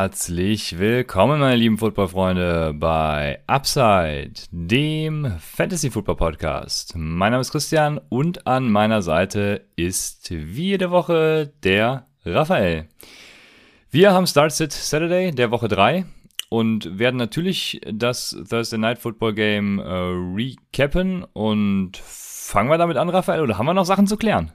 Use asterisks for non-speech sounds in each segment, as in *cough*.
Herzlich willkommen, meine lieben Footballfreunde, bei Upside, dem Fantasy Football Podcast. Mein Name ist Christian und an meiner Seite ist wie jede Woche der Raphael. Wir haben Start Sit Saturday der Woche 3 und werden natürlich das Thursday Night Football Game äh, recappen und fangen wir damit an, Raphael, oder haben wir noch Sachen zu klären?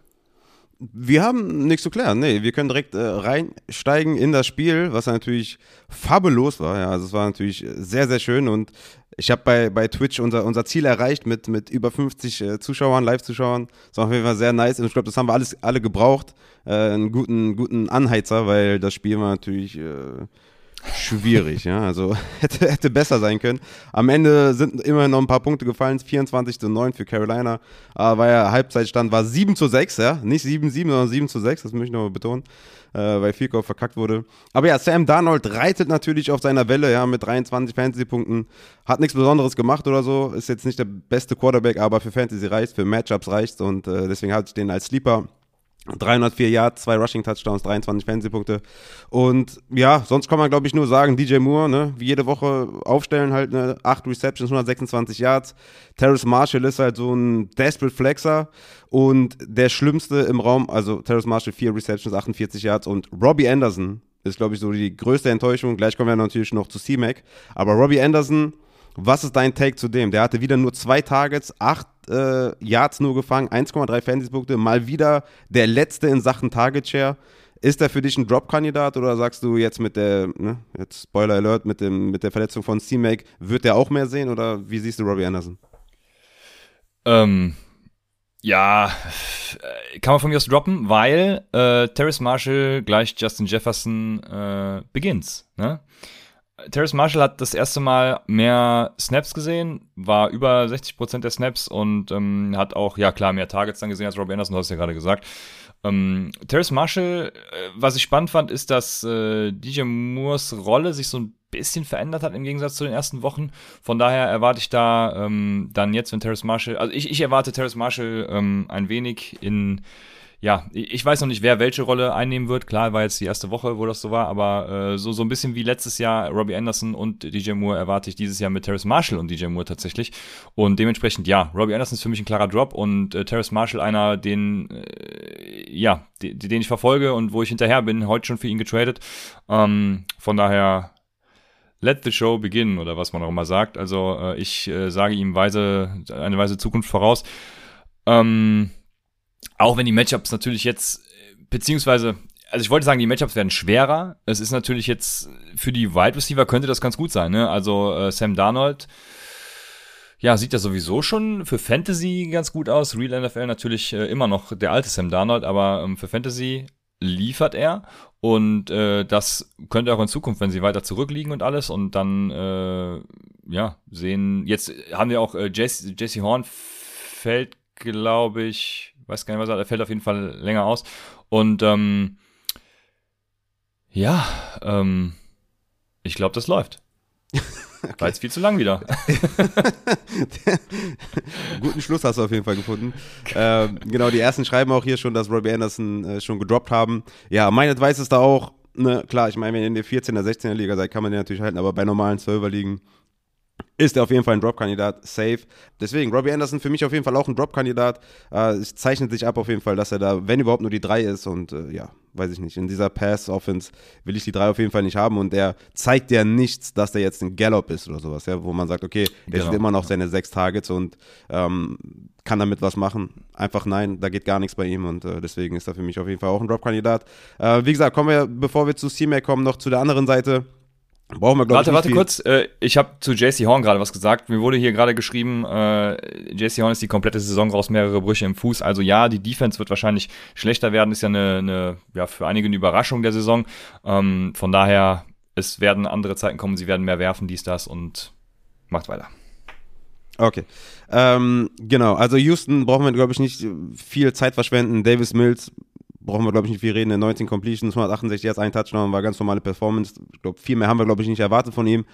Wir haben nichts zu klären. Nee, wir können direkt äh, reinsteigen in das Spiel, was natürlich fabellos war. Ja, also es war natürlich sehr, sehr schön und ich habe bei, bei Twitch unser, unser Ziel erreicht mit, mit über 50 äh, Zuschauern, Live-Zuschauern. Das war auf jeden Fall sehr nice und ich glaube, das haben wir alles, alle gebraucht. Äh, einen guten, guten Anheizer, weil das Spiel war natürlich äh, schwierig, ja. Also *laughs* hätte, hätte besser sein können. Am Ende sind immerhin noch ein paar Punkte gefallen. 24 zu 9 für Carolina. Aber ja, Halbzeitstand war 7 zu 6, ja. Nicht 7 7, sondern 7 zu 6, das möchte ich noch mal betonen. Äh, weil Fico verkackt wurde. Aber ja, Sam Darnold reitet natürlich auf seiner Welle, ja, mit 23 Fantasy-Punkten. Hat nichts Besonderes gemacht oder so. Ist jetzt nicht der beste Quarterback, aber für Fantasy reicht, für Matchups reicht und äh, deswegen hatte ich den als Sleeper. 304 Yards, zwei Rushing Touchdowns, 23 Fantasy-Punkte. Und ja, sonst kann man, glaube ich, nur sagen, DJ Moore, ne, wie jede Woche aufstellen, halt, ne, 8 Receptions, 126 Yards. Terrace Marshall ist halt so ein Desperate Flexer. Und der Schlimmste im Raum, also Terrace Marshall, 4 Receptions, 48 Yards. Und Robbie Anderson ist, glaube ich, so die größte Enttäuschung. Gleich kommen wir natürlich noch zu C-Mac. Aber Robbie Anderson, was ist dein Take zu dem? Der hatte wieder nur zwei Targets, acht äh, Yards nur gefangen, 1,3 Fantasy-Punkte, mal wieder der letzte in Sachen Target Share. Ist er für dich ein Drop-Kandidat oder sagst du jetzt mit der, ne, jetzt Spoiler Alert, mit, dem, mit der Verletzung von C-Make, wird er auch mehr sehen oder wie siehst du Robbie Anderson? Ähm, ja, äh, kann man von mir aus droppen, weil äh, Terrace Marshall gleich Justin Jefferson äh, beginnt. Ne? Terrace Marshall hat das erste Mal mehr Snaps gesehen, war über 60% der Snaps und ähm, hat auch, ja klar, mehr Targets dann gesehen als Robbie Anderson, du hast ja gerade gesagt. Ähm, Terrace Marshall, äh, was ich spannend fand, ist, dass äh, DJ Moores Rolle sich so ein bisschen verändert hat im Gegensatz zu den ersten Wochen. Von daher erwarte ich da ähm, dann jetzt, wenn Terrace Marshall, also ich, ich erwarte Terrace Marshall ähm, ein wenig in ja, ich weiß noch nicht, wer welche Rolle einnehmen wird. Klar, war jetzt die erste Woche, wo das so war, aber äh, so, so ein bisschen wie letztes Jahr Robbie Anderson und DJ Moore erwarte ich dieses Jahr mit Terrace Marshall und DJ Moore tatsächlich. Und dementsprechend, ja, Robbie Anderson ist für mich ein klarer Drop und äh, Terrace Marshall einer, den, äh, ja, den, den ich verfolge und wo ich hinterher bin, heute schon für ihn getradet. Ähm, von daher, let the show begin oder was man auch immer sagt. Also äh, ich äh, sage ihm weise, eine weise Zukunft voraus. Ähm, auch wenn die Matchups natürlich jetzt, beziehungsweise, also ich wollte sagen, die Matchups werden schwerer. Es ist natürlich jetzt für die Wide Receiver könnte das ganz gut sein. Ne? Also äh, Sam Darnold, ja, sieht ja sowieso schon für Fantasy ganz gut aus. Real NFL natürlich äh, immer noch der alte Sam Darnold, aber ähm, für Fantasy liefert er und äh, das könnte auch in Zukunft, wenn sie weiter zurückliegen und alles und dann äh, ja sehen. Jetzt haben wir auch äh, Jesse, Jesse Horn fällt, glaube ich, weiß gar nicht, was er, er fällt auf jeden Fall länger aus. Und ähm, ja, ähm, ich glaube, das läuft. *laughs* Okay. War jetzt viel zu lang wieder. *laughs* Guten Schluss hast du auf jeden Fall gefunden. Ähm, genau, die ersten schreiben auch hier schon, dass Robbie Anderson äh, schon gedroppt haben. Ja, mein Advice ist da auch, ne, klar, ich meine, wenn ihr in der 14er, 16er Liga seid, kann man den natürlich halten, aber bei normalen 12er Ligen ist er auf jeden Fall ein Drop-Kandidat, safe. Deswegen, Robbie Anderson für mich auf jeden Fall auch ein Drop-Kandidat. Äh, es zeichnet sich ab auf jeden Fall, dass er da, wenn überhaupt, nur die 3 ist. Und äh, ja, weiß ich nicht. In dieser Pass-Offense will ich die 3 auf jeden Fall nicht haben. Und der zeigt ja nichts, dass der jetzt ein Gallop ist oder sowas, ja, wo man sagt, okay, der genau. sieht immer noch seine 6 Targets und ähm, kann damit was machen. Einfach nein, da geht gar nichts bei ihm und äh, deswegen ist er für mich auf jeden Fall auch ein Drop-Kandidat. Äh, wie gesagt, kommen wir, bevor wir zu C-Mac kommen, noch zu der anderen Seite. Brauchen wir, warte, warte kurz. Äh, ich habe zu JC Horn gerade was gesagt. Mir wurde hier gerade geschrieben, äh, JC Horn ist die komplette Saison raus, mehrere Brüche im Fuß. Also ja, die Defense wird wahrscheinlich schlechter werden. Ist ja eine, eine ja, für einige eine Überraschung der Saison. Ähm, von daher es werden andere Zeiten kommen, sie werden mehr werfen, dies, das und macht weiter. Okay. Ähm, genau, also Houston brauchen wir, glaube ich, nicht viel Zeit verschwenden. Davis Mills brauchen wir, glaube ich, nicht viel reden. 19 Completions, 168 jetzt ein Touchdown, war ganz normale Performance. Ich glaube, viel mehr haben wir, glaube ich, nicht erwartet von ihm.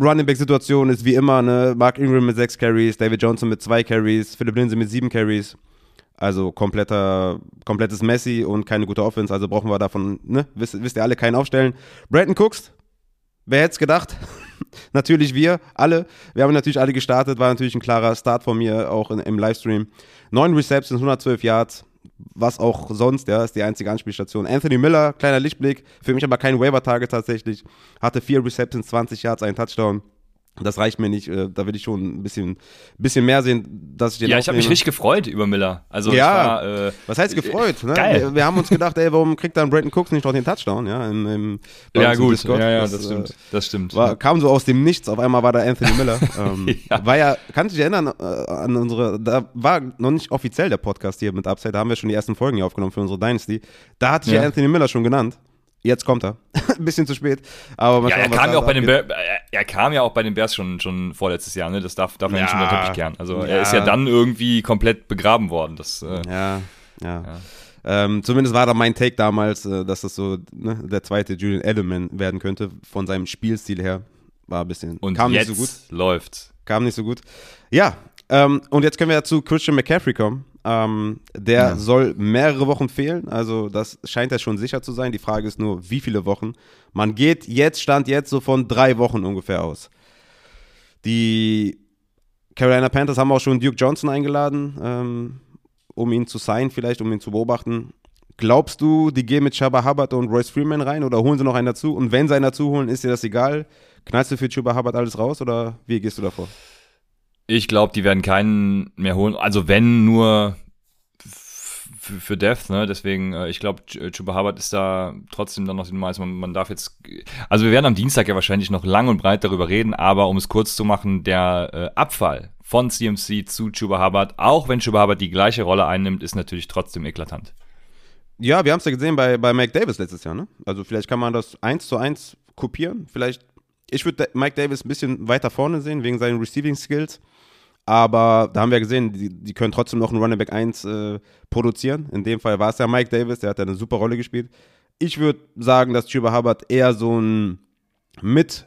Running Back Situation ist wie immer, ne? Mark Ingram mit 6 Carries, David Johnson mit 2 Carries, Philip Lindsay mit 7 Carries. Also kompletter, komplettes Messi und keine gute Offense. Also brauchen wir davon, ne? Wisst, wisst ihr alle, keinen aufstellen. Brandon Cooks, wer hätte es gedacht? *laughs* natürlich wir, alle. Wir haben natürlich alle gestartet, war natürlich ein klarer Start von mir, auch in, im Livestream. Neun Receptions, 112 Yards, was auch sonst, ja, ist die einzige Anspielstation. Anthony Miller, kleiner Lichtblick, für mich aber kein Waiver-Target tatsächlich, hatte vier Receptions, 20 Yards, einen Touchdown. Das reicht mir nicht. Äh, da will ich schon ein bisschen, bisschen mehr sehen, dass ich den Ja, ich habe mich richtig gefreut über Miller. Also ja, war, äh, was heißt gefreut? Ne? Geil. Wir, wir, haben uns gedacht, ey, warum kriegt dann Brandon Cooks nicht noch den Touchdown? Ja, im, im, ja gut, ja, ja, das, das stimmt. Äh, das stimmt. War, kam so aus dem Nichts. Auf einmal war da Anthony Miller. *laughs* ähm, ja. War ja, kannst du dich erinnern äh, an unsere, da war noch nicht offiziell der Podcast hier mit Upside, da haben wir schon die ersten Folgen hier aufgenommen für unsere Dynasty. Da hatte ich ja Anthony Miller schon genannt. Jetzt kommt er. *laughs* Ein bisschen zu spät. Aber ja, er kam ja auch bei den Bears, er kam ja auch bei den Bears schon, schon vorletztes Jahr, ne? Das darf, darf man ja, nicht unter Teppich kehren. Also ja. er ist ja dann irgendwie komplett begraben worden. Das, äh, ja, ja. ja. Ähm, zumindest war da mein Take damals, äh, dass das so ne, der zweite Julian Edelman werden könnte, von seinem Spielstil her. War ein bisschen. Und kam jetzt nicht so gut. läuft. Kam nicht so gut. Ja, ähm, und jetzt können wir ja zu Christian McCaffrey kommen. Ähm, der ja. soll mehrere Wochen fehlen, also das scheint ja schon sicher zu sein. Die Frage ist nur, wie viele Wochen. Man geht jetzt, stand jetzt so von drei Wochen ungefähr aus. Die Carolina Panthers haben auch schon Duke Johnson eingeladen, ähm, um ihn zu sein, vielleicht, um ihn zu beobachten. Glaubst du, die gehen mit Chuba Hubbard und Royce Freeman rein oder holen sie noch einen dazu? Und wenn sie einen dazu holen, ist dir das egal? Knallst du für Chuba Hubbard alles raus oder wie gehst du davor? Ich glaube, die werden keinen mehr holen. Also wenn nur für Death, ne? Deswegen, äh, ich glaube, Chuba Hubbard ist da trotzdem dann noch Nummer eins. Man, man, darf jetzt, also wir werden am Dienstag ja wahrscheinlich noch lang und breit darüber reden, aber um es kurz zu machen, der äh, Abfall von CMC zu Chuba Hubbard, auch wenn Chuba Hubbard die gleiche Rolle einnimmt, ist natürlich trotzdem eklatant. Ja, wir haben es ja gesehen bei, bei Mike Davis letztes Jahr, ne? Also vielleicht kann man das eins zu eins kopieren. Vielleicht, ich würde Mike Davis ein bisschen weiter vorne sehen, wegen seinen Receiving Skills. Aber da haben wir gesehen, die, die können trotzdem noch einen Running Back 1 äh, produzieren. In dem Fall war es ja Mike Davis, der hat eine super Rolle gespielt. Ich würde sagen, dass Chuba Hubbard eher so ein mit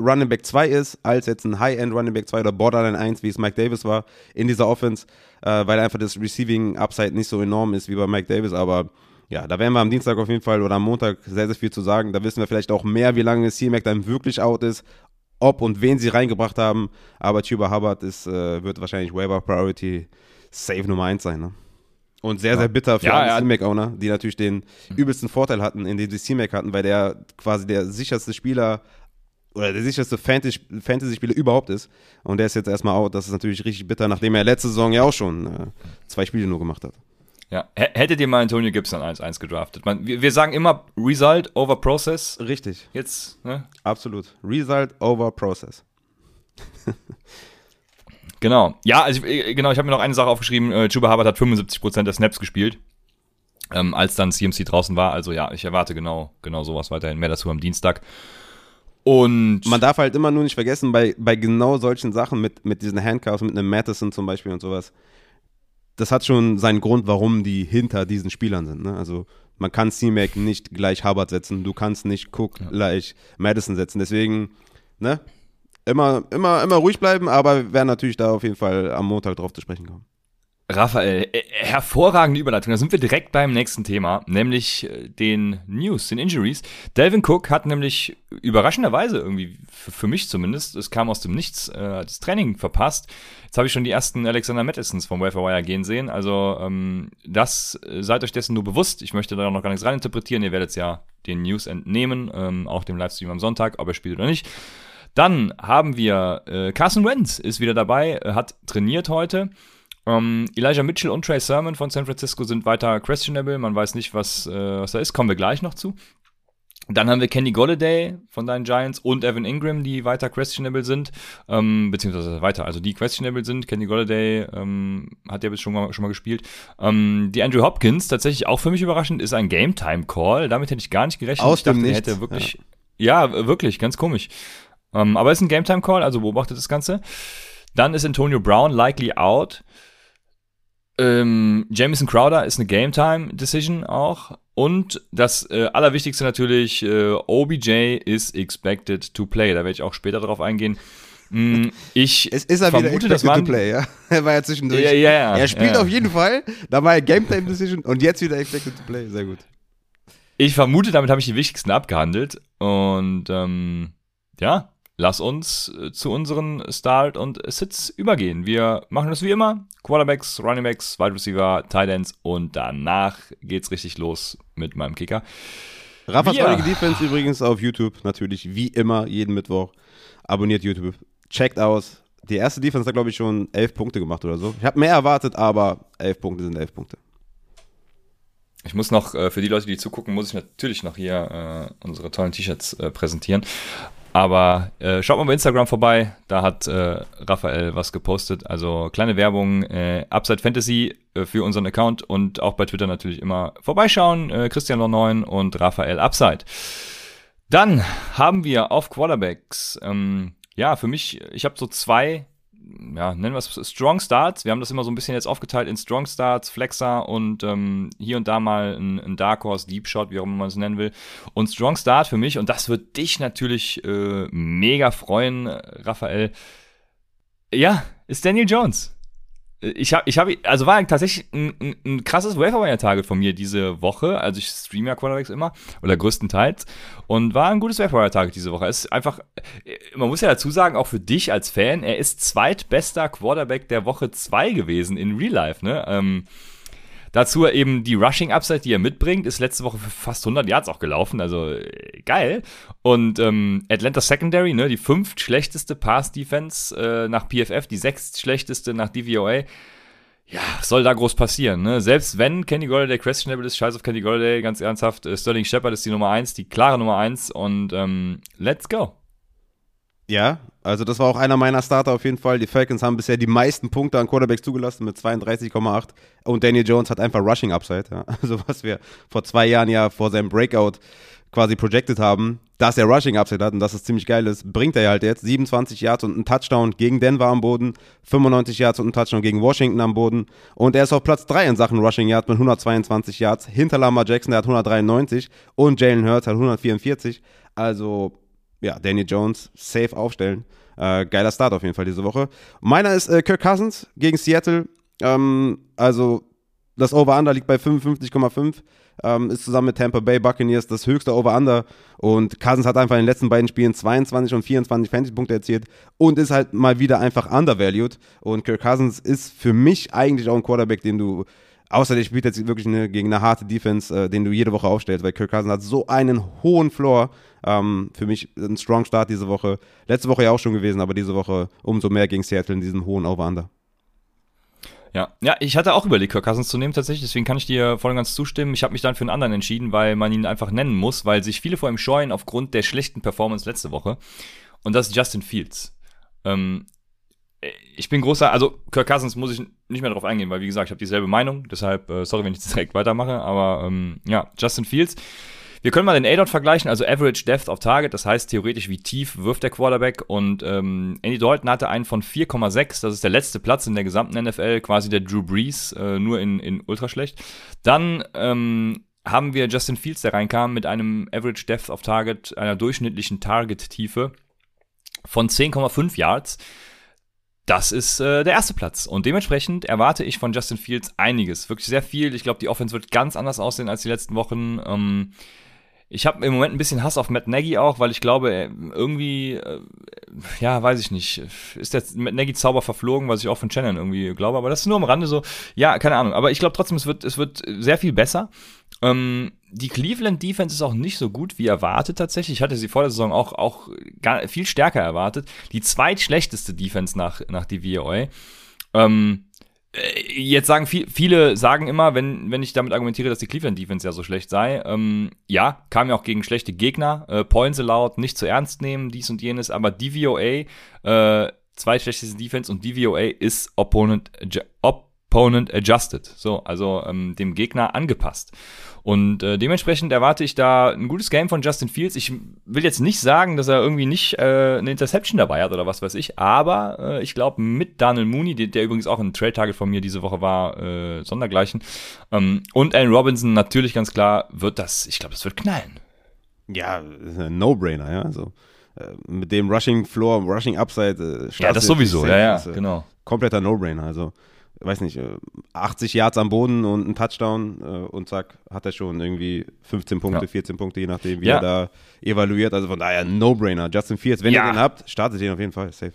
Running Back 2 ist, als jetzt ein High-End Running Back 2 oder Borderline 1, wie es Mike Davis war in dieser Offense, äh, weil einfach das Receiving Upside nicht so enorm ist wie bei Mike Davis. Aber ja, da werden wir am Dienstag auf jeden Fall oder am Montag sehr, sehr viel zu sagen. Da wissen wir vielleicht auch mehr, wie lange C-Mac dann wirklich out ist, ob und wen sie reingebracht haben. Aber Tuba Hubbard ist, äh, wird wahrscheinlich Waiver Priority Save Nummer 1 sein. Ne? Und sehr, ja. sehr bitter für ja, alle ja. C-Mac-Owner, die natürlich den übelsten Vorteil hatten, indem sie C-Mac hatten, weil der quasi der sicherste Spieler oder der sicherste Fantasy-Spieler überhaupt ist. Und der ist jetzt erstmal out. Das ist natürlich richtig bitter, nachdem er letzte Saison ja auch schon äh, zwei Spiele nur gemacht hat. Ja, hättet ihr mal Antonio Gibson 1-1 gedraftet? Man, wir, wir, sagen immer Result over Process. Richtig. Jetzt, ne? Absolut. Result over Process. *laughs* genau. Ja, also äh, genau, ich habe mir noch eine Sache aufgeschrieben. Äh, Chuba Hubbard hat 75% der Snaps gespielt, ähm, als dann CMC draußen war. Also ja, ich erwarte genau, genau sowas weiterhin. Mehr dazu am Dienstag. Und man darf halt immer nur nicht vergessen, bei, bei genau solchen Sachen mit, mit diesen Handcuffs, mit einem Madison zum Beispiel und sowas, das hat schon seinen Grund, warum die hinter diesen Spielern sind. Ne? Also man kann C-Mac nicht gleich Hubbard setzen, du kannst nicht Cook ja. gleich Madison setzen. Deswegen, ne? Immer, immer, immer ruhig bleiben, aber wir werden natürlich da auf jeden Fall am Montag drauf zu sprechen kommen. Raphael, äh, hervorragende Überleitung. Da sind wir direkt beim nächsten Thema, nämlich äh, den News, den Injuries. Delvin Cook hat nämlich überraschenderweise irgendwie, für mich zumindest, es kam aus dem Nichts, äh, das Training verpasst. Jetzt habe ich schon die ersten Alexander Madisons vom Waferwire gehen sehen. Also ähm, das, seid euch dessen nur bewusst. Ich möchte da noch gar nichts reininterpretieren. Ihr werdet ja den News entnehmen, ähm, auch dem Livestream am Sonntag, ob er spielt oder nicht. Dann haben wir äh, Carson Wentz ist wieder dabei, hat trainiert heute. Um, ähm, Elijah Mitchell und Trey Sermon von San Francisco sind weiter questionable. Man weiß nicht, was, äh, was da ist. Kommen wir gleich noch zu. Dann haben wir Kenny Golladay von deinen Giants und Evan Ingram, die weiter questionable sind, ähm, beziehungsweise weiter, also die questionable sind. Kenny Golladay ähm, hat ja bis schon mal, schon mal gespielt. Ähm, die Andrew Hopkins, tatsächlich auch für mich überraschend, ist ein Game-Time-Call. Damit hätte ich gar nicht gerechnet. Aus ich dachte, er hätte wirklich Ja, wirklich, ganz komisch. Ähm, aber ist ein Game-Time-Call, also beobachtet das Ganze. Dann ist Antonio Brown likely out. Ähm, Jamison Crowder ist eine Game-Time-Decision auch. Und das äh, Allerwichtigste natürlich, äh, OBJ is expected to play. Da werde ich auch später drauf eingehen. Mm, ich es ist er vermute, wieder das war to play, ja. *laughs* Er war ja zwischendurch. Ja, ja, er spielt ja. auf jeden Fall. Da war er Game Time Decision und jetzt wieder expected to play. Sehr gut. Ich vermute, damit habe ich die wichtigsten abgehandelt. Und ähm, ja, lass uns äh, zu unseren Start und Sits übergehen. Wir machen das wie immer. Quarterbacks, Runningbacks, Wide Receiver, Tight Ends und danach geht's richtig los mit meinem Kicker. Raffas Wir- heutige Defense übrigens auf YouTube, natürlich wie immer, jeden Mittwoch. Abonniert YouTube, checkt aus. Die erste Defense hat, glaube ich, schon elf Punkte gemacht oder so. Ich habe mehr erwartet, aber elf Punkte sind elf Punkte. Ich muss noch, äh, für die Leute, die zugucken, muss ich natürlich noch hier äh, unsere tollen T-Shirts präsentieren. Aber äh, schaut mal bei Instagram vorbei, da hat äh, Raphael was gepostet. Also kleine Werbung, äh, Upside Fantasy äh, für unseren Account und auch bei Twitter natürlich immer vorbeischauen. Äh, Christian 9 und Raphael Upside. Dann haben wir auf Quarterbacks, ähm, ja, für mich, ich habe so zwei, ja, nennen wir es Strong Starts. Wir haben das immer so ein bisschen jetzt aufgeteilt in Strong Starts, Flexer und ähm, hier und da mal ein, ein Dark Horse, Deep Shot, wie auch immer man es nennen will. Und Strong Start für mich, und das wird dich natürlich äh, mega freuen, Raphael. Ja, ist Daniel Jones. Ich habe, ich habe, also war tatsächlich ein, ein, ein krasses Waferwire-Target von mir diese Woche. Also ich streame ja Quarterbacks immer oder größtenteils und war ein gutes Waferwire-Target diese Woche. Es ist einfach, man muss ja dazu sagen, auch für dich als Fan, er ist zweitbester Quarterback der Woche 2 gewesen in Real Life. Ne? Ähm, dazu eben die Rushing Upside, die er mitbringt, ist letzte Woche für fast 100 Yards auch gelaufen. Also äh, geil. Und ähm, Atlanta Secondary, ne, die fünft schlechteste Pass-Defense äh, nach PFF, die sechst schlechteste nach DVOA. Ja, soll da groß passieren, ne? Selbst wenn Kenny Golladay questionable ist, scheiß auf Kenny Golladay, ganz ernsthaft, äh, Sterling Shepard ist die Nummer eins, die klare Nummer eins und ähm, let's go. Ja, also das war auch einer meiner Starter auf jeden Fall. Die Falcons haben bisher die meisten Punkte an Quarterbacks zugelassen mit 32,8 und Daniel Jones hat einfach Rushing Upside. Ja. *laughs* Also was wir vor zwei Jahren ja vor seinem Breakout quasi projected haben, dass er Rushing Upside hat und dass es ziemlich geil ist, bringt er ja halt jetzt 27 Yards und einen Touchdown gegen Denver am Boden, 95 Yards und einen Touchdown gegen Washington am Boden und er ist auf Platz 3 in Sachen Rushing Yards mit 122 Yards, hinter Lamar Jackson, der hat 193 und Jalen Hurts hat 144. Also ja, Daniel Jones safe aufstellen. Äh, geiler Start auf jeden Fall diese Woche. Meiner ist äh, Kirk Cousins gegen Seattle. Ähm, also das Over-Under liegt bei 55,5. Ähm, ist zusammen mit Tampa Bay Buccaneers das höchste Over-Under. Und Cousins hat einfach in den letzten beiden Spielen 22 und 24 Fantasy-Punkte erzielt und ist halt mal wieder einfach undervalued. Und Kirk Cousins ist für mich eigentlich auch ein Quarterback, den du Außer der spielt jetzt wirklich eine, gegen eine harte Defense, äh, den du jede Woche aufstellst, weil Kirk Cousins hat so einen hohen Floor. Ähm, für mich ein strong Start diese Woche. Letzte Woche ja auch schon gewesen, aber diese Woche umso mehr gegen Seattle in diesem hohen Over-Under. Ja, ja, ich hatte auch überlegt, Kirk Cousins zu nehmen tatsächlich, deswegen kann ich dir voll und ganz zustimmen. Ich habe mich dann für einen anderen entschieden, weil man ihn einfach nennen muss, weil sich viele vor ihm scheuen aufgrund der schlechten Performance letzte Woche. Und das ist Justin Fields. Ähm, ich bin großer, also Kirk Cousins muss ich nicht mehr darauf eingehen, weil wie gesagt, ich habe dieselbe Meinung, deshalb, äh, sorry, wenn ich direkt weitermache, aber ähm, ja, Justin Fields. Wir können mal den A-Dot vergleichen, also Average Depth of Target, das heißt theoretisch, wie tief wirft der Quarterback und ähm, Andy Dalton hatte einen von 4,6, das ist der letzte Platz in der gesamten NFL, quasi der Drew Brees, äh, nur in, in ultra schlecht. Dann ähm, haben wir Justin Fields, der reinkam, mit einem Average Depth of Target, einer durchschnittlichen Target-Tiefe von 10,5 Yards. Das ist äh, der erste Platz. Und dementsprechend erwarte ich von Justin Fields einiges. Wirklich sehr viel. Ich glaube, die Offense wird ganz anders aussehen als die letzten Wochen. Ähm, ich habe im Moment ein bisschen Hass auf Matt Nagy auch, weil ich glaube, irgendwie, äh, ja, weiß ich nicht, ist der Matt Nagy Zauber verflogen, was ich auch von Shannon irgendwie glaube, aber das ist nur am Rande so, ja, keine Ahnung, aber ich glaube trotzdem, es wird, es wird sehr viel besser. Ähm, die Cleveland Defense ist auch nicht so gut wie erwartet tatsächlich. Ich hatte sie vor der Saison auch, auch gar, viel stärker erwartet. Die zweitschlechteste Defense nach, nach DVOA. Ähm, jetzt sagen viel, viele sagen immer, wenn, wenn ich damit argumentiere, dass die Cleveland Defense ja so schlecht sei, ähm, ja, kam ja auch gegen schlechte Gegner, äh, Points allowed, nicht zu ernst nehmen, dies und jenes, aber DVOA, äh, zweitschlechteste Defense und DVOA ist Opponent, Opponent adjusted. So, also ähm, dem Gegner angepasst. Und äh, dementsprechend erwarte ich da ein gutes Game von Justin Fields. Ich will jetzt nicht sagen, dass er irgendwie nicht äh, eine Interception dabei hat oder was weiß ich, aber äh, ich glaube, mit Daniel Mooney, der, der, übrigens auch ein Trade-Target von mir diese Woche war, äh, sondergleichen, ähm, und Allen Robinson natürlich ganz klar, wird das, ich glaube, das wird knallen. Ja, No-Brainer, ja. Also, äh, mit dem Rushing Floor, Rushing Upside. Äh, ja, das sowieso, ja, ja, genau. Kompletter No-Brainer. Also, weiß nicht, 80 äh, Yards am Boden und ein Touchdown äh, und zack, hat er schon irgendwie 15 Punkte, ja. 14 Punkte, je nachdem, wie ja. er da evaluiert. Also von daher, No-Brainer. Justin Fields, wenn ja. ihr den habt, startet ihn auf jeden Fall, safe.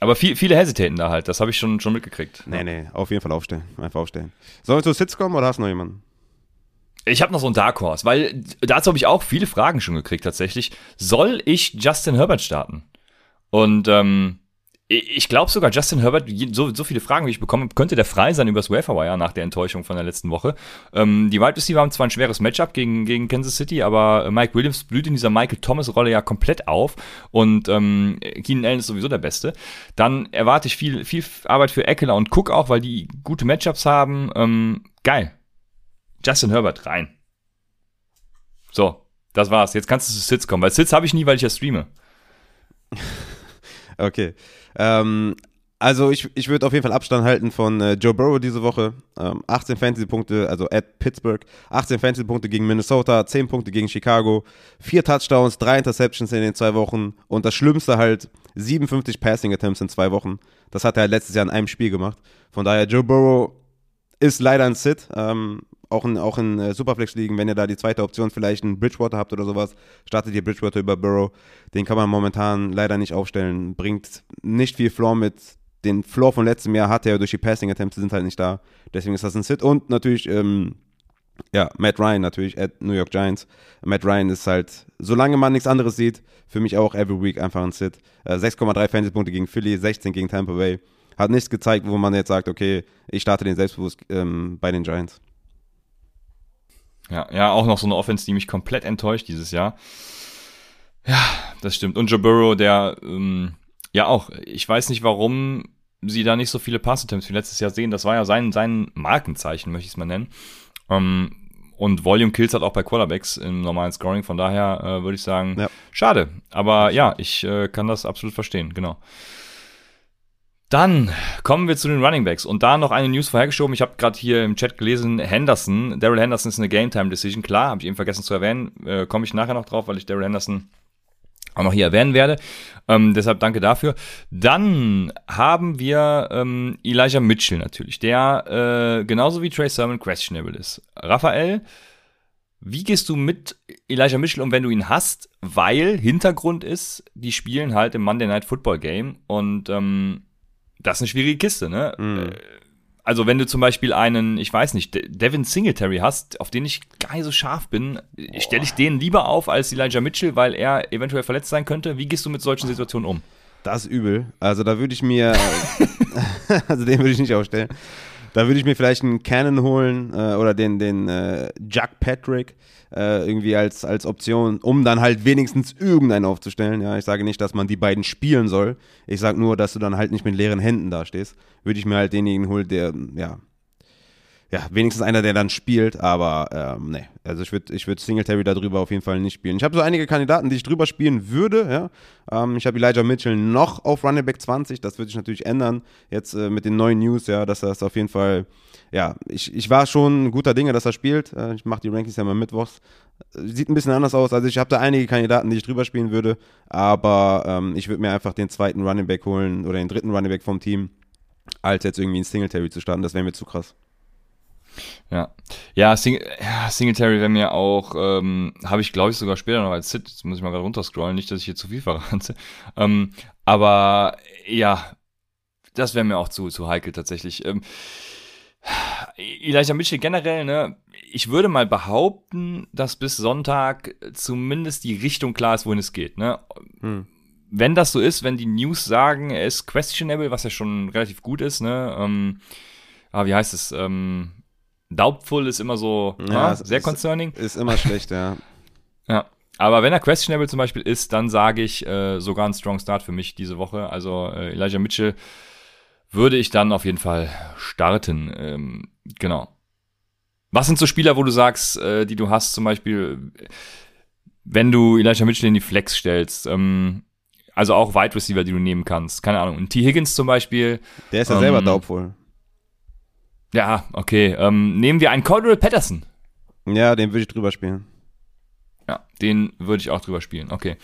Aber viel, viele hesitaten da halt, das habe ich schon, schon mitgekriegt. Nee, nee, auf jeden Fall aufstellen. Einfach aufstellen. Sollen wir zu Sits kommen oder hast du noch jemanden? Ich habe noch so einen Dark Horse, weil dazu habe ich auch viele Fragen schon gekriegt tatsächlich. Soll ich Justin Herbert starten? Und ähm, ich glaube sogar, Justin Herbert, so, so viele Fragen, wie ich bekomme, könnte der frei sein übers Waferwire nach der Enttäuschung von der letzten Woche. Ähm, die Wide Receiver haben zwar ein schweres Matchup gegen, gegen Kansas City, aber Mike Williams blüht in dieser Michael Thomas-Rolle ja komplett auf und ähm, Keenan Allen ist sowieso der Beste. Dann erwarte ich viel, viel Arbeit für Eckler und Cook auch, weil die gute Matchups haben. Ähm, geil. Justin Herbert rein. So, das war's. Jetzt kannst du zu Sits kommen, weil Sits habe ich nie, weil ich ja streame. *laughs* okay. Ähm, also ich, ich würde auf jeden Fall Abstand halten von äh, Joe Burrow diese Woche. Ähm, 18 Fantasy-Punkte, also at Pittsburgh. 18 Fantasy-Punkte gegen Minnesota, 10 Punkte gegen Chicago, 4 Touchdowns, 3 Interceptions in den zwei Wochen und das Schlimmste halt 57 Passing Attempts in zwei Wochen. Das hat er halt letztes Jahr in einem Spiel gemacht. Von daher, Joe Burrow ist leider ein Sit. Ähm, auch in, auch in äh, Superflex-Ligen, wenn ihr da die zweite Option vielleicht einen Bridgewater habt oder sowas, startet ihr Bridgewater über Burrow. Den kann man momentan leider nicht aufstellen. Bringt nicht viel Floor mit. Den Floor von letztem Jahr hat er durch die Passing-Attempts sind halt nicht da. Deswegen ist das ein Sit. Und natürlich, ähm, ja, Matt Ryan natürlich, at New York Giants. Matt Ryan ist halt, solange man nichts anderes sieht, für mich auch every week einfach ein Sit. Äh, 6,3 Fantasy-Punkte gegen Philly, 16 gegen Tampa Bay. Hat nichts gezeigt, wo man jetzt sagt, okay, ich starte den selbstbewusst ähm, bei den Giants. Ja, ja, auch noch so eine Offense, die mich komplett enttäuscht dieses Jahr. Ja, das stimmt. Und Joe Burrow, der, ähm, ja auch, ich weiß nicht, warum sie da nicht so viele Pass-Attempts wie letztes Jahr sehen. Das war ja sein, sein Markenzeichen, möchte ich es mal nennen. Ähm, und Volume Kills hat auch bei Quarterbacks im normalen Scoring. Von daher äh, würde ich sagen, ja. schade. Aber ja, ich äh, kann das absolut verstehen, genau. Dann kommen wir zu den Running Backs und da noch eine News vorhergeschoben. Ich habe gerade hier im Chat gelesen, Henderson, Daryl Henderson ist eine Game Time Decision. Klar, habe ich eben vergessen zu erwähnen. Äh, Komme ich nachher noch drauf, weil ich Daryl Henderson auch noch hier erwähnen werde. Ähm, deshalb danke dafür. Dann haben wir ähm, Elijah Mitchell natürlich, der äh, genauso wie Trey Sermon questionable ist. Raphael, wie gehst du mit Elijah Mitchell um, wenn du ihn hast? Weil Hintergrund ist, die spielen halt im Monday Night Football Game und ähm, das ist eine schwierige Kiste, ne? Mhm. Also wenn du zum Beispiel einen, ich weiß nicht, Devin Singletary hast, auf den ich gar nicht so scharf bin, stelle ich den lieber auf als Elijah Mitchell, weil er eventuell verletzt sein könnte. Wie gehst du mit solchen Situationen um? Das ist übel. Also da würde ich mir, *laughs* *laughs* also den würde ich nicht aufstellen. Da würde ich mir vielleicht einen Cannon holen äh, oder den, den äh, Jack Patrick äh, irgendwie als, als Option, um dann halt wenigstens irgendeinen aufzustellen. Ja, ich sage nicht, dass man die beiden spielen soll. Ich sage nur, dass du dann halt nicht mit leeren Händen dastehst. Würde ich mir halt denjenigen holen, der, ja, ja, wenigstens einer, der dann spielt, aber ähm, nee. Also ich würde ich würd Singletary darüber auf jeden Fall nicht spielen. Ich habe so einige Kandidaten, die ich drüber spielen würde, ja. Ähm, ich habe Elijah Mitchell noch auf Running Back 20, das wird sich natürlich ändern, jetzt äh, mit den neuen News, ja, dass das auf jeden Fall ja, ich, ich war schon guter Dinge, dass er spielt. Äh, ich mache die Rankings ja mal mittwochs. Sieht ein bisschen anders aus. Also ich habe da einige Kandidaten, die ich drüber spielen würde, aber ähm, ich würde mir einfach den zweiten Running Back holen oder den dritten Running Back vom Team, als jetzt irgendwie in Singletary zu starten. Das wäre mir zu krass. Ja, ja, Sing ja Singletary wäre mir auch, ähm, habe ich glaube ich sogar später noch als Sit, jetzt muss ich mal gerade runterscrollen, nicht, dass ich hier zu viel verrate. *laughs* Ähm, aber ja, das wäre mir auch zu, zu heikel tatsächlich. Ähm, Elijah Mitchell generell, ne, ich würde mal behaupten, dass bis Sonntag zumindest die Richtung klar ist, wohin es geht, ne. Hm. Wenn das so ist, wenn die News sagen, er ist questionable, was ja schon relativ gut ist, ne, ähm, ah, wie heißt es, ähm, doubtful ist immer so ja, na, sehr ist, concerning. Ist immer schlecht, ja. *laughs* ja. Aber wenn er questionable zum Beispiel ist, dann sage ich äh, sogar ein Strong Start für mich diese Woche. Also äh, Elijah Mitchell würde ich dann auf jeden Fall starten. Ähm, genau. Was sind so Spieler, wo du sagst, äh, die du hast, zum Beispiel, wenn du Elijah Mitchell in die Flex stellst, ähm, also auch Wide Receiver, die du nehmen kannst. Keine Ahnung. Ein T. Higgins zum Beispiel. Der ist ja ähm, selber daubvoll. Ja, okay. Ähm, nehmen wir einen Cordell Patterson. Ja, den würde ich drüber spielen. Ja, den würde ich auch drüber spielen. Okay.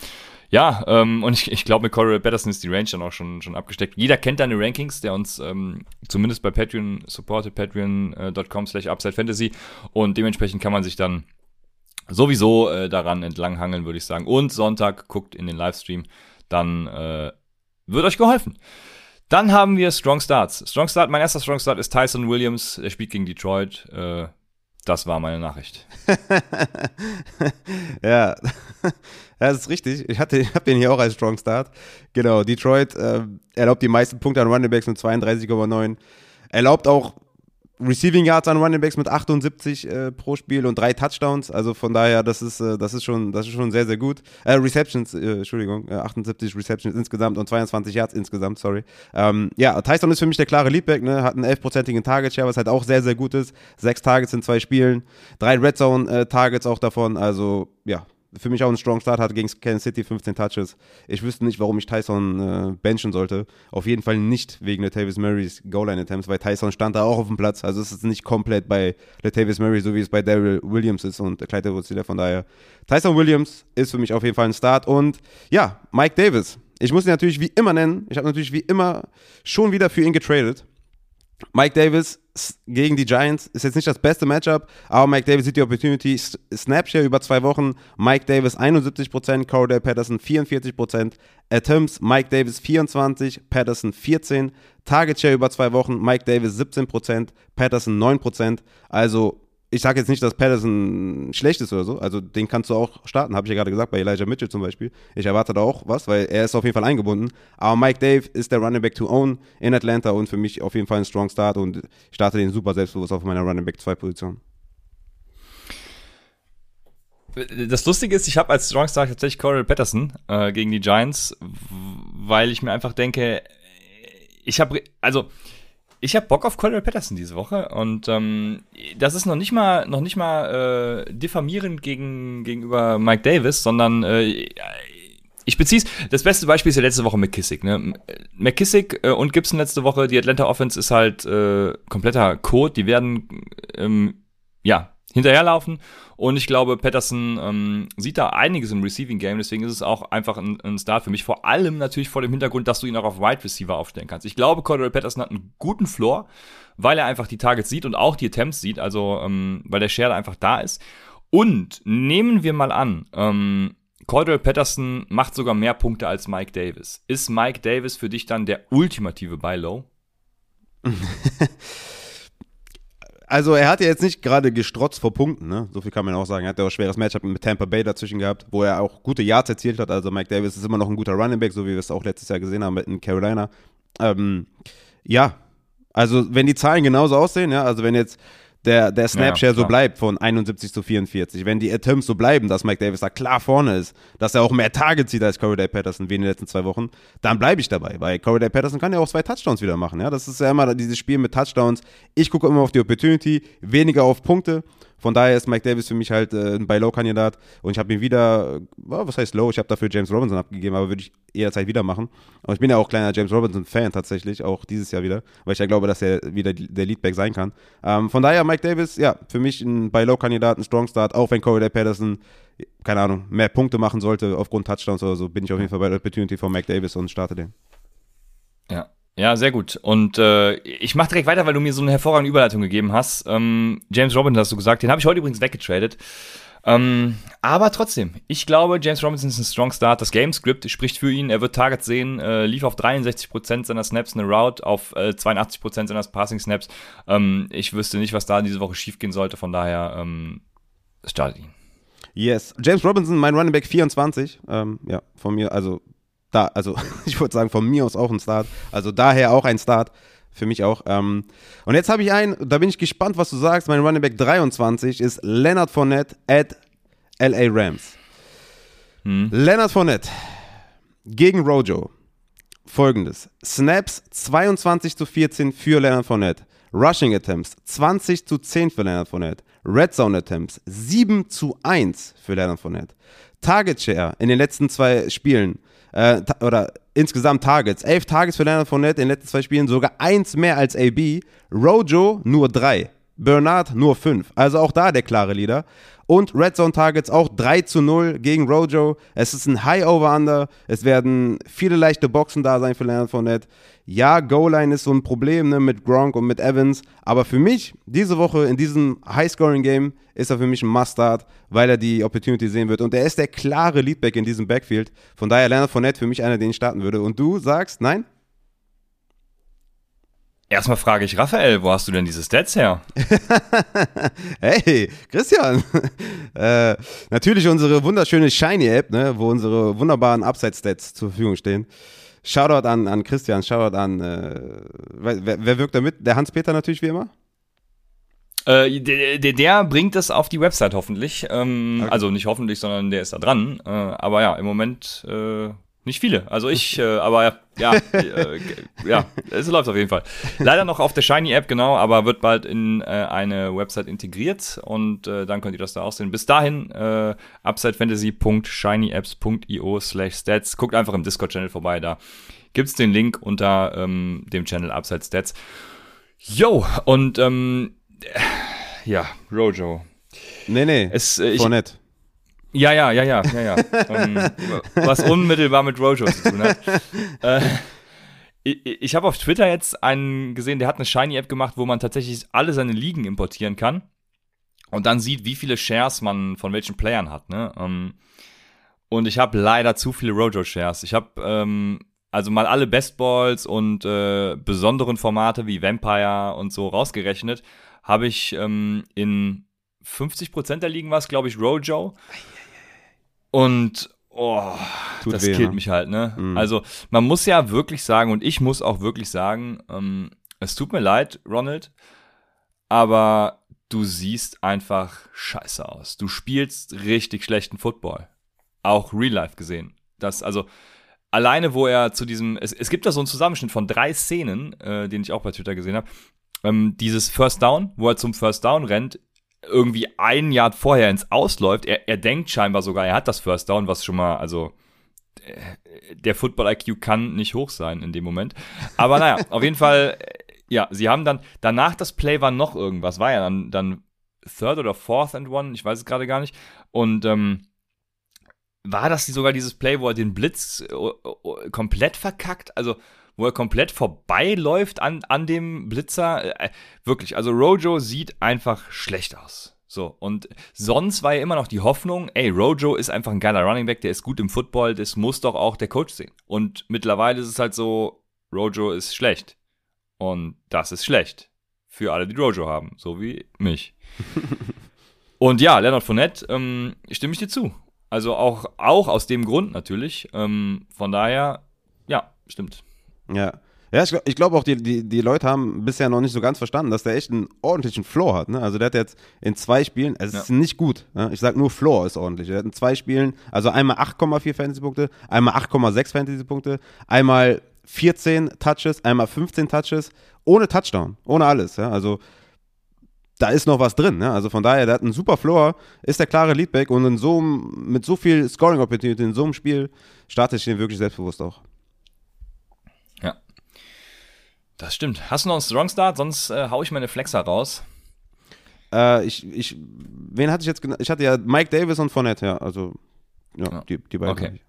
Ja, ähm, und ich, ich glaube, mit Cordell Patterson ist die Range dann auch schon, schon abgesteckt. Jeder kennt deine Rankings, der uns ähm, zumindest bei Patreon supportet, patreon.com slash upside fantasy. Und dementsprechend kann man sich dann sowieso äh, daran entlanghangeln, würde ich sagen. Und Sonntag guckt in den Livestream, dann äh, wird euch geholfen. Dann haben wir Strong Starts. Strong Start, mein erster Strong Start ist Tyson Williams. Er spielt gegen Detroit. Äh, das war meine Nachricht. *laughs* *laughs* ja. das ist richtig. Ich, hatte, ich habe den hier auch als Strong Start. Genau, Detroit äh, erlaubt die meisten Punkte an Running Backs mit 32,9. Erlaubt auch Receiving Yards an Running Backs mit 78 äh, pro Spiel und drei Touchdowns. Also von daher, das ist, äh, das ist, schon, das ist schon sehr, sehr gut. Äh, Receptions, äh, Entschuldigung, 78 äh, Receptions insgesamt und 22 Yards insgesamt, sorry. Ähm, ja, Tyson ist für mich der klare Leadback, ne? hat einen 11-prozentigen Target Share, was halt auch sehr, sehr gut ist. Sechs Targets in zwei Spielen, drei Red Zone äh, auch davon. Also ja, für mich auch ein Strong Start, hatte gegen Kansas City 15 Touches. Ich wüsste nicht, warum ich Tyson äh, benchen sollte. Auf jeden Fall nicht wegen Latavius Murrays Goal-Line-Attempts, weil Tyson stand da auch auf dem Platz. Also es ist nicht komplett bei Latavius Murray, so wie es bei Daryl Williams ist und Clyde edwards Von daher, Tyson Williams ist für mich auf jeden Fall ein Start. Und ja, Mike Davis. Ich muss ihn natürlich wie immer nennen. Ich habe natürlich wie immer schon wieder für ihn getradet. Mike Davis gegen die Giants ist jetzt nicht das beste Matchup, aber Mike Davis sieht die Opportunity. Snapshare über zwei Wochen. Mike Davis 71%, Cordell Patterson 44%, Attempts Mike Davis 24%, Patterson 14, Target Share über zwei Wochen, Mike Davis 17%, Patterson 9%. Also ich sage jetzt nicht, dass Patterson schlecht ist oder so. Also den kannst du auch starten, habe ich ja gerade gesagt, bei Elijah Mitchell zum Beispiel. Ich erwarte da auch was, weil er ist auf jeden Fall eingebunden. Aber Mike Dave ist der Running Back to own in Atlanta und für mich auf jeden Fall ein Strong Start und ich starte den super selbstbewusst auf meiner Running Back 2 Position. Das Lustige ist, ich habe als Strong Start tatsächlich Corey Patterson äh, gegen die Giants, weil ich mir einfach denke, ich habe, also ich habe Bock auf Cordell Patterson diese Woche und ähm, das ist noch nicht mal noch nicht mal äh, diffamierend gegen, gegenüber Mike Davis, sondern äh, ich beziehe. Das beste Beispiel ist ja letzte Woche McKissick. Ne? McKissick äh, und Gibson letzte Woche. Die Atlanta Offense ist halt äh, kompletter Code. Die werden ähm, ja hinterherlaufen. Und ich glaube, Patterson ähm, sieht da einiges im Receiving Game, deswegen ist es auch einfach ein, ein, Start für mich. Vor allem natürlich vor dem Hintergrund, dass du ihn auch auf Wide Receiver aufstellen kannst. Ich glaube, Cordell Patterson hat einen guten Floor, weil er einfach die Targets sieht und auch die Attempts sieht, also ähm, weil der Share einfach da ist. Und nehmen wir mal an, ähm, Cordell Patterson macht sogar mehr Punkte als Mike Davis. Ist Mike Davis für dich dann der ultimative Buy Low? *laughs* Also er hat ja jetzt nicht gerade gestrotzt vor Punkten, ne? So viel kann man auch sagen. Er hat ja auch ein schweres Matchup mit Tampa Bay dazwischen gehabt, wo er auch gute Yards erzielt hat. Also Mike Davis ist immer noch ein guter Running Back, so wie wir es auch letztes Jahr gesehen haben in Carolina. Ähm, ja, also wenn die Zahlen genauso aussehen, ja, also wenn jetzt der, der Snapshare ja, so bleibt von 71 zu 44, wenn die Attempts so bleiben, dass Mike Davis da klar vorne ist, dass er auch mehr Targets sieht als Corey Day Patterson wie in den letzten zwei Wochen, dann bleibe ich dabei, weil Corey Day Patterson kann ja auch zwei Touchdowns wieder machen, ja, das ist ja immer dieses Spiel mit Touchdowns. Ich gucke immer auf die Opportunity, weniger auf Punkte von daher ist Mike Davis für mich halt äh, ein Buy-Low-Kandidat und ich habe ihn wieder, oh, was heißt Low, ich habe dafür James Robinson abgegeben, aber würde ich eher Zeit wieder machen. Und ich bin ja auch kleiner James Robinson-Fan tatsächlich, auch dieses Jahr wieder, weil ich ja glaube, dass er wieder der Leadback sein kann. Ähm, von daher Mike Davis, ja, für mich ein Buy-Low-Kandidat, ein Strong Start, auch wenn Corey Patterson keine Ahnung, mehr Punkte machen sollte aufgrund Touchdowns oder so, bin ich auf jeden Fall bei der Opportunity von Mike Davis und starte den. Ja, ja, sehr gut. Und äh, ich mache direkt weiter, weil du mir so eine hervorragende Überleitung gegeben hast. Ähm, James Robinson hast du gesagt, den habe ich heute übrigens weggetradet. Ähm, aber trotzdem, ich glaube, James Robinson ist ein Strong Start. Das Game Script spricht für ihn. Er wird Targets sehen, äh, lief auf 63% seiner Snaps eine Route, auf äh, 82% seiner Passing Snaps. Ähm, ich wüsste nicht, was da diese Woche schiefgehen sollte. Von daher ähm, startet ihn. Yes. James Robinson, mein Running Back 24. Ähm, ja, von mir, also da, also *laughs* ich würde sagen, von mir aus auch ein Start. Also daher auch ein Start. Für mich auch. Ähm, und jetzt habe ich einen, da bin ich gespannt, was du sagst. Mein Running Back 23 ist Leonard Fournette at LA Rams. Hm. Leonard Fournette gegen Rojo. folgendes. Snaps 22 zu 14 für Leonard Fournette. Rushing Attempts 20 zu 10 für Leonard Fournette. Red Zone Attempts 7 zu 1 für Leonard Fournette. Target Share in den letzten zwei Spielen äh, oder insgesamt Targets. 11 Targets für Leonard Fournette in den letzten zwei Spielen, sogar eins mehr als AB. Rojo nur drei. Bernard nur 5. Also auch da der klare Leader. Und Red Zone Targets auch 3 zu 0 gegen Rojo. Es ist ein High Over-Under. Es werden viele leichte Boxen da sein für Leonard Fournette. Ja, Goal-Line ist so ein Problem ne, mit Gronk und mit Evans. Aber für mich, diese Woche in diesem High-Scoring-Game, ist er für mich ein Must-Start, weil er die Opportunity sehen wird. Und er ist der klare Leadback in diesem Backfield. Von daher Leonard Fournette für mich einer, den ich starten würde. Und du sagst, nein? Erstmal frage ich Raphael, wo hast du denn diese Stats her? *laughs* hey, Christian. *laughs* äh, natürlich unsere wunderschöne Shiny-App, ne, wo unsere wunderbaren Upside-Stats zur Verfügung stehen. Shoutout an, an Christian, Shoutout an, äh, wer, wer wirkt da mit? Der Hans-Peter natürlich wie immer? Äh, der, der, der, bringt es auf die Website hoffentlich. Ähm, okay. Also nicht hoffentlich, sondern der ist da dran. Äh, aber ja, im Moment äh, nicht viele. Also ich, äh, aber ja, äh, ja, es läuft auf jeden Fall. Leider noch auf der Shiny App, genau, aber wird bald in äh, eine Website integriert und äh, dann könnt ihr das da auch sehen. Bis dahin, äh, upsidefantasy.shinyapps.io slash stats. Guckt einfach im Discord-Channel vorbei, da gibt's den Link unter ähm, dem Channel Upside Stats. Yo, und ähm, ja, Rojo. Nee, nee, es, äh, ich, nett. Ja, ja, ja, ja, ja, ja. ähm, *laughs* was unmittelbar mit Rojo zu tun hat. *laughs* äh, ich, ich habe auf Twitter jetzt einen gesehen, der hat eine Shiny-App gemacht, wo man tatsächlich alle seine Ligen importieren kann und dann sieht, wie viele Shares man von welchen Playern hat. Ne? Ähm, und ich habe leider zu viele Rojo-Shares. Ich habe ähm, also mal alle Bestballs und äh, besonderen Formate wie Vampire und so rausgerechnet, habe ich ähm, in 50% der Ligen war es, glaube ich, Rojo. Und oh, Tut das weh, killt ne? mich halt, ne? Mhm. Also man muss ja wirklich sagen, und ich muss auch wirklich sagen, ähm, es tut mir leid, Ronald, aber du siehst einfach scheiße aus. Du spielst richtig schlechten Football. Auch Real Life gesehen. Das, also, alleine, wo er zu diesem, es, es gibt da so einen Zusammenschnitt von drei Szenen, äh, den ich auch bei Twitter gesehen habe. Ähm, dieses First Down, wo er zum First Down rennt, irgendwie ein Jahr vorher ins Ausläuft. Er, er denkt scheinbar sogar, er hat das First Down, was schon mal, also äh, der Football-IQ kann nicht hoch sein in dem Moment. Aber naja, *laughs* auf jeden Fall, äh, ja, sie haben dann, danach das Play war noch irgendwas, war ja dann, dann Third oder Fourth and One, ich weiß es gerade gar nicht. Und ähm, war das sogar dieses Play, wo er den Blitz äh, komplett verkackt? Also, wo er komplett vorbeiläuft an, an dem Blitzer. Äh, wirklich, also Rojo sieht einfach schlecht aus. So, und sonst war ja immer noch die Hoffnung, ey, Rojo ist einfach ein geiler Running Back, der ist gut im Football, das muss doch auch der Coach sehen. Und mittlerweile ist es halt so, Rojo ist schlecht. Und das ist schlecht. Für alle, die Rojo haben, so wie mich. *laughs* und ja, Leonard Fournette, ähm, stimme ich dir zu. Also auch, auch aus dem Grund natürlich. Ähm, von daher, ja, stimmt. Ja. Ja, ich glaube glaub auch, die, die, die Leute haben bisher noch nicht so ganz verstanden, dass der echt einen ordentlichen Floor hat. Ne? Also der hat jetzt in zwei Spielen, es ja. ist nicht gut. Ne? Ich sage nur Floor ist ordentlich. Er hat in zwei Spielen, also einmal 8,4 Fantasy-Punkte, einmal 8,6 Fantasy-Punkte, einmal 14 Touches, einmal 15 Touches, ohne Touchdown, ohne alles. Ja? Also da ist noch was drin. Ne? Also von daher, der hat einen super Floor, ist der klare Leadback und in so, mit so viel Scoring-Opportunity in so einem Spiel startet ich den wirklich selbstbewusst auch. Das stimmt. Hast du noch einen Strong Start? Sonst äh, hau ich meine Flexer raus. Äh, ich, ich, wen hatte ich jetzt genannt? Ich hatte ja Mike Davis und Fournette, ja. Also, ja, ja. Die, die beiden. Okay.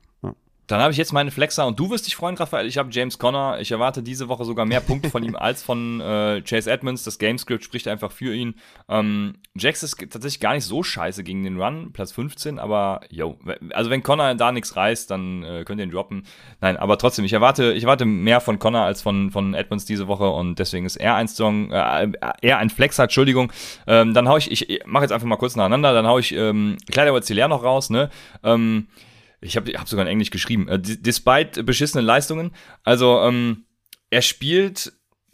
Dann habe ich jetzt meine Flexer und du wirst dich freuen, Raphael. Ich habe James Conner. Ich erwarte diese Woche sogar mehr Punkte von ihm als von äh, Chase Edmonds. Das Gamescript spricht einfach für ihn. Ähm, Jax ist tatsächlich gar nicht so scheiße gegen den Run, Platz 15, aber yo, also wenn Conner da nichts reißt, dann äh, könnt ihr ihn droppen. Nein, aber trotzdem, ich erwarte, ich erwarte mehr von Conner als von, von Edmonds diese Woche und deswegen ist er ein Strong, äh, er ein Flexer, Entschuldigung. Ähm, dann hau ich, ich mache jetzt einfach mal kurz nacheinander, dann hau ich ähm, Kleider noch raus, ne? Ähm, ich habe hab sogar in Englisch geschrieben, äh, despite beschissenen Leistungen. Also, ähm, er spielt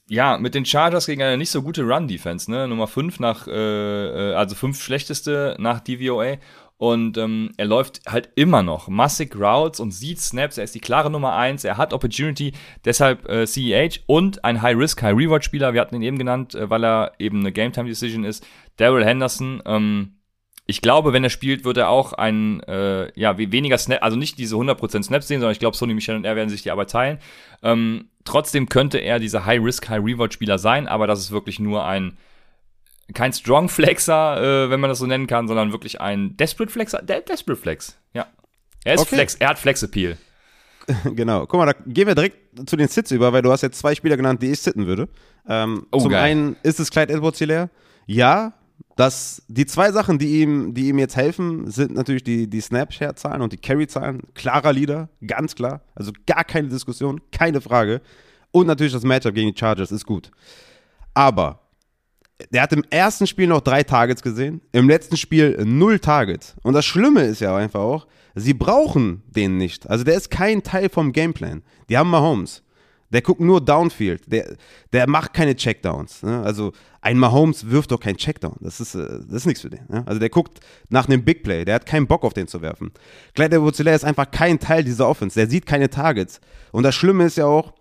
ja, mit den Chargers gegen eine nicht so gute Run-Defense, ne? Nummer 5 nach, äh, äh, also 5 schlechteste nach DVOA. Und ähm, er läuft halt immer noch massig Routes und sieht Snaps. Er ist die klare Nummer eins. Er hat Opportunity. Deshalb äh, CEH und ein High-Risk, High-Reward-Spieler. Wir hatten ihn eben genannt, äh, weil er eben eine Game-Time-Decision ist. Daryl Henderson. Ähm, ich glaube, wenn er spielt, wird er auch ein, äh, ja, weniger Snap, also nicht diese 100% Snaps sehen, sondern ich glaube, Sony Michel und er werden sich die Arbeit teilen. Ähm, trotzdem könnte er dieser High-Risk, High-Reward-Spieler sein, aber das ist wirklich nur ein kein Strong Flexer, äh, wenn man das so nennen kann, sondern wirklich ein Desperate Flexer. De Desperate Flex, ja. Er ist Okay. Flex, er hat Flex Appeal. *laughs* Genau. Guck mal, da gehen wir direkt zu den Sits über, weil du hast jetzt zwei Spieler genannt, die ich sitten würde. Ähm, Oh, zum geil. einen ist es Clyde edwards hilaire Ja, das, die zwei Sachen, die ihm, die ihm jetzt helfen, sind natürlich die, die Snapshare-Zahlen und die Carry-Zahlen. Klarer Leader, ganz klar. Also gar keine Diskussion, keine Frage. Und natürlich das Matchup gegen die Chargers ist gut. Aber der hat im ersten Spiel noch drei Targets gesehen, im letzten Spiel null Targets. Und das Schlimme ist ja einfach auch, sie brauchen den nicht. Also der ist kein Teil vom Gameplan. Die haben Mahomes. Der guckt nur Downfield. Der, der macht keine Checkdowns. Ne? Also ein Mahomes wirft doch keinen Checkdown. Das ist, äh, das ist nichts für den. Ne? Also der guckt nach einem Big Play. Der hat keinen Bock auf den zu werfen. Clyde edwards ist einfach kein Teil dieser Offense. Der sieht keine Targets. Und das Schlimme ist ja auch,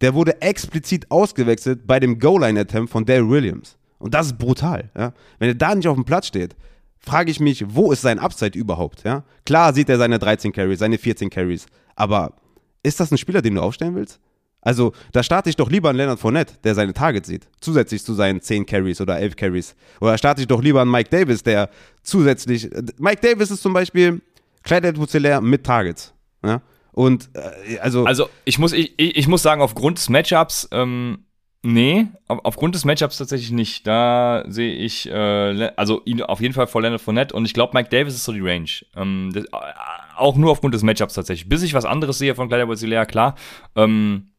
der wurde explizit ausgewechselt bei dem Goal-Line-Attempt von Dale Williams. Und das ist brutal. Ja? Wenn er da nicht auf dem Platz steht, frage ich mich, wo ist sein Upside überhaupt? Ja? Klar sieht er seine 13 Carries, seine 14 Carries, aber ist das ein Spieler, den du aufstellen willst? Also, da starte ich doch lieber an Leonard Fournette, der seine Targets sieht, zusätzlich zu seinen 10 Carries oder 11 Carries. Oder starte ich doch lieber an Mike Davis, der zusätzlich. Mike Davis ist zum Beispiel Clyde edwards mit Targets. Ja? Und, äh, also, Also ich muss, ich, ich muss sagen, aufgrund des Matchups, ähm, nee, auf, aufgrund des Matchups tatsächlich nicht. Da sehe ich, äh, also ihn auf jeden Fall vor Leonard Fournette und ich glaube, Mike Davis ist so die Range. Ähm, das, äh, auch nur aufgrund des Matchups tatsächlich. Bis ich was anderes sehe von Kleider Basilea, klar. Ähm,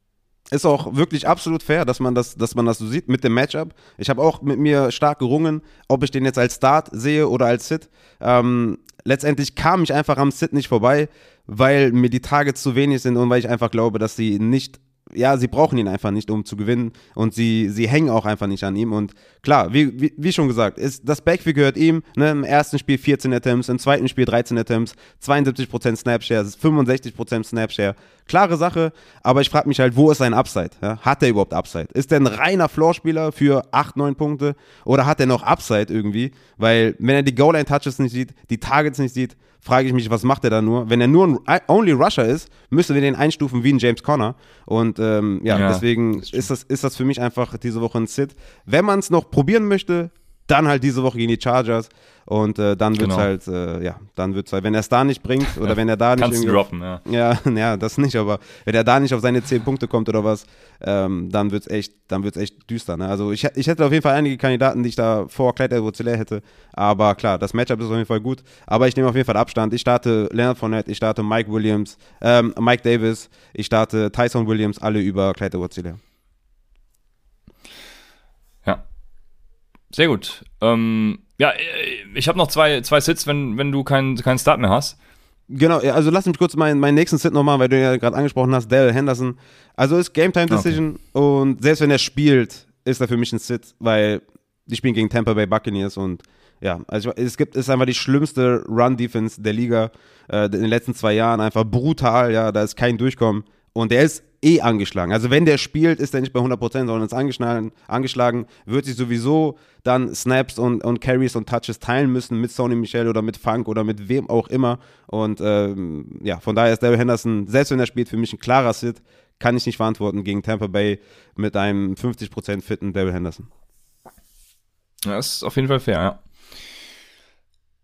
ist auch wirklich absolut fair, dass man das, dass man das so sieht mit dem Matchup. Ich habe auch mit mir stark gerungen, ob ich den jetzt als Start sehe oder als Sit. Ähm, letztendlich kam ich einfach am Sit nicht vorbei, weil mir die Targets zu wenig sind und weil ich einfach glaube, dass sie nicht ja, sie brauchen ihn einfach nicht, um zu gewinnen. Und sie, sie hängen auch einfach nicht an ihm. Und klar, wie, wie, wie schon gesagt, ist, das Backfield gehört ihm. Ne? Im ersten Spiel 14 Attempts, im zweiten Spiel 13 Attempts, 72% Snapshare, 65% Snapshare. Klare Sache, aber ich frage mich halt, wo ist sein Upside? Ja? Hat er überhaupt Upside? Ist der ein reiner Floorspieler für 8, 9 Punkte? Oder hat er noch Upside irgendwie? Weil, wenn er die Goal-Line-Touches nicht sieht, die Targets nicht sieht, frage ich mich, was macht er da nur? Wenn er nur ein Only Rusher ist, müssen wir den einstufen wie ein James Conner. Und ähm, ja, Ja, deswegen ist das, ist das für mich einfach diese Woche ein Sit. Wenn man es noch probieren möchte, dann halt diese Woche gegen die Chargers. Und äh, dann wird es Genau. halt, äh, ja, dann wird es halt, wenn er es da nicht bringt oder wenn er da nicht kannst droppen, ja. ja, *laughs* ja, das nicht, aber wenn er da nicht auf seine 10 Punkte kommt oder was, ähm, dann wird's echt, dann wird's echt düster. Ne? Also ich, ich hätte auf jeden Fall einige Kandidaten, die ich da vor Clyde edwards hätte, aber klar, das Matchup ist auf jeden Fall gut, aber ich nehme auf jeden Fall Abstand. Ich starte Leonard Fournette, ich starte Mike Williams, ähm, Mike Davis, ich starte Tyson Williams, alle über Clyde edwards Ja. Sehr gut. Ähm, ja, äh, ich habe noch zwei, zwei Sits, wenn, wenn du keinen keinen Start mehr hast. Genau, also lass mich kurz meinen, meinen nächsten Sit noch machen, weil du ihn ja gerade angesprochen hast, Daryl Henderson. Also ist Game Time Decision und selbst wenn er spielt, ist er für mich ein Sit, weil die spielen gegen Tampa Bay Buccaneers und ja, also es gibt, ist einfach die schlimmste Run-Defense der Liga äh, in den letzten zwei Jahren, einfach brutal, ja, da ist kein Durchkommen und der ist eh angeschlagen. Also wenn der spielt, ist er nicht bei 100%, sondern ist angeschlagen, angeschlagen wird sich sowieso dann Snaps und, und Carries und Touches teilen müssen mit Sony Michel oder mit Funk oder mit wem auch immer. Und ähm, ja, von daher ist Daryl Henderson, selbst wenn er spielt, für mich ein klarer Sit. Kann ich nicht verantworten gegen Tampa Bay mit einem 50% fitten Daryl Henderson. Das ist auf jeden Fall fair, ja.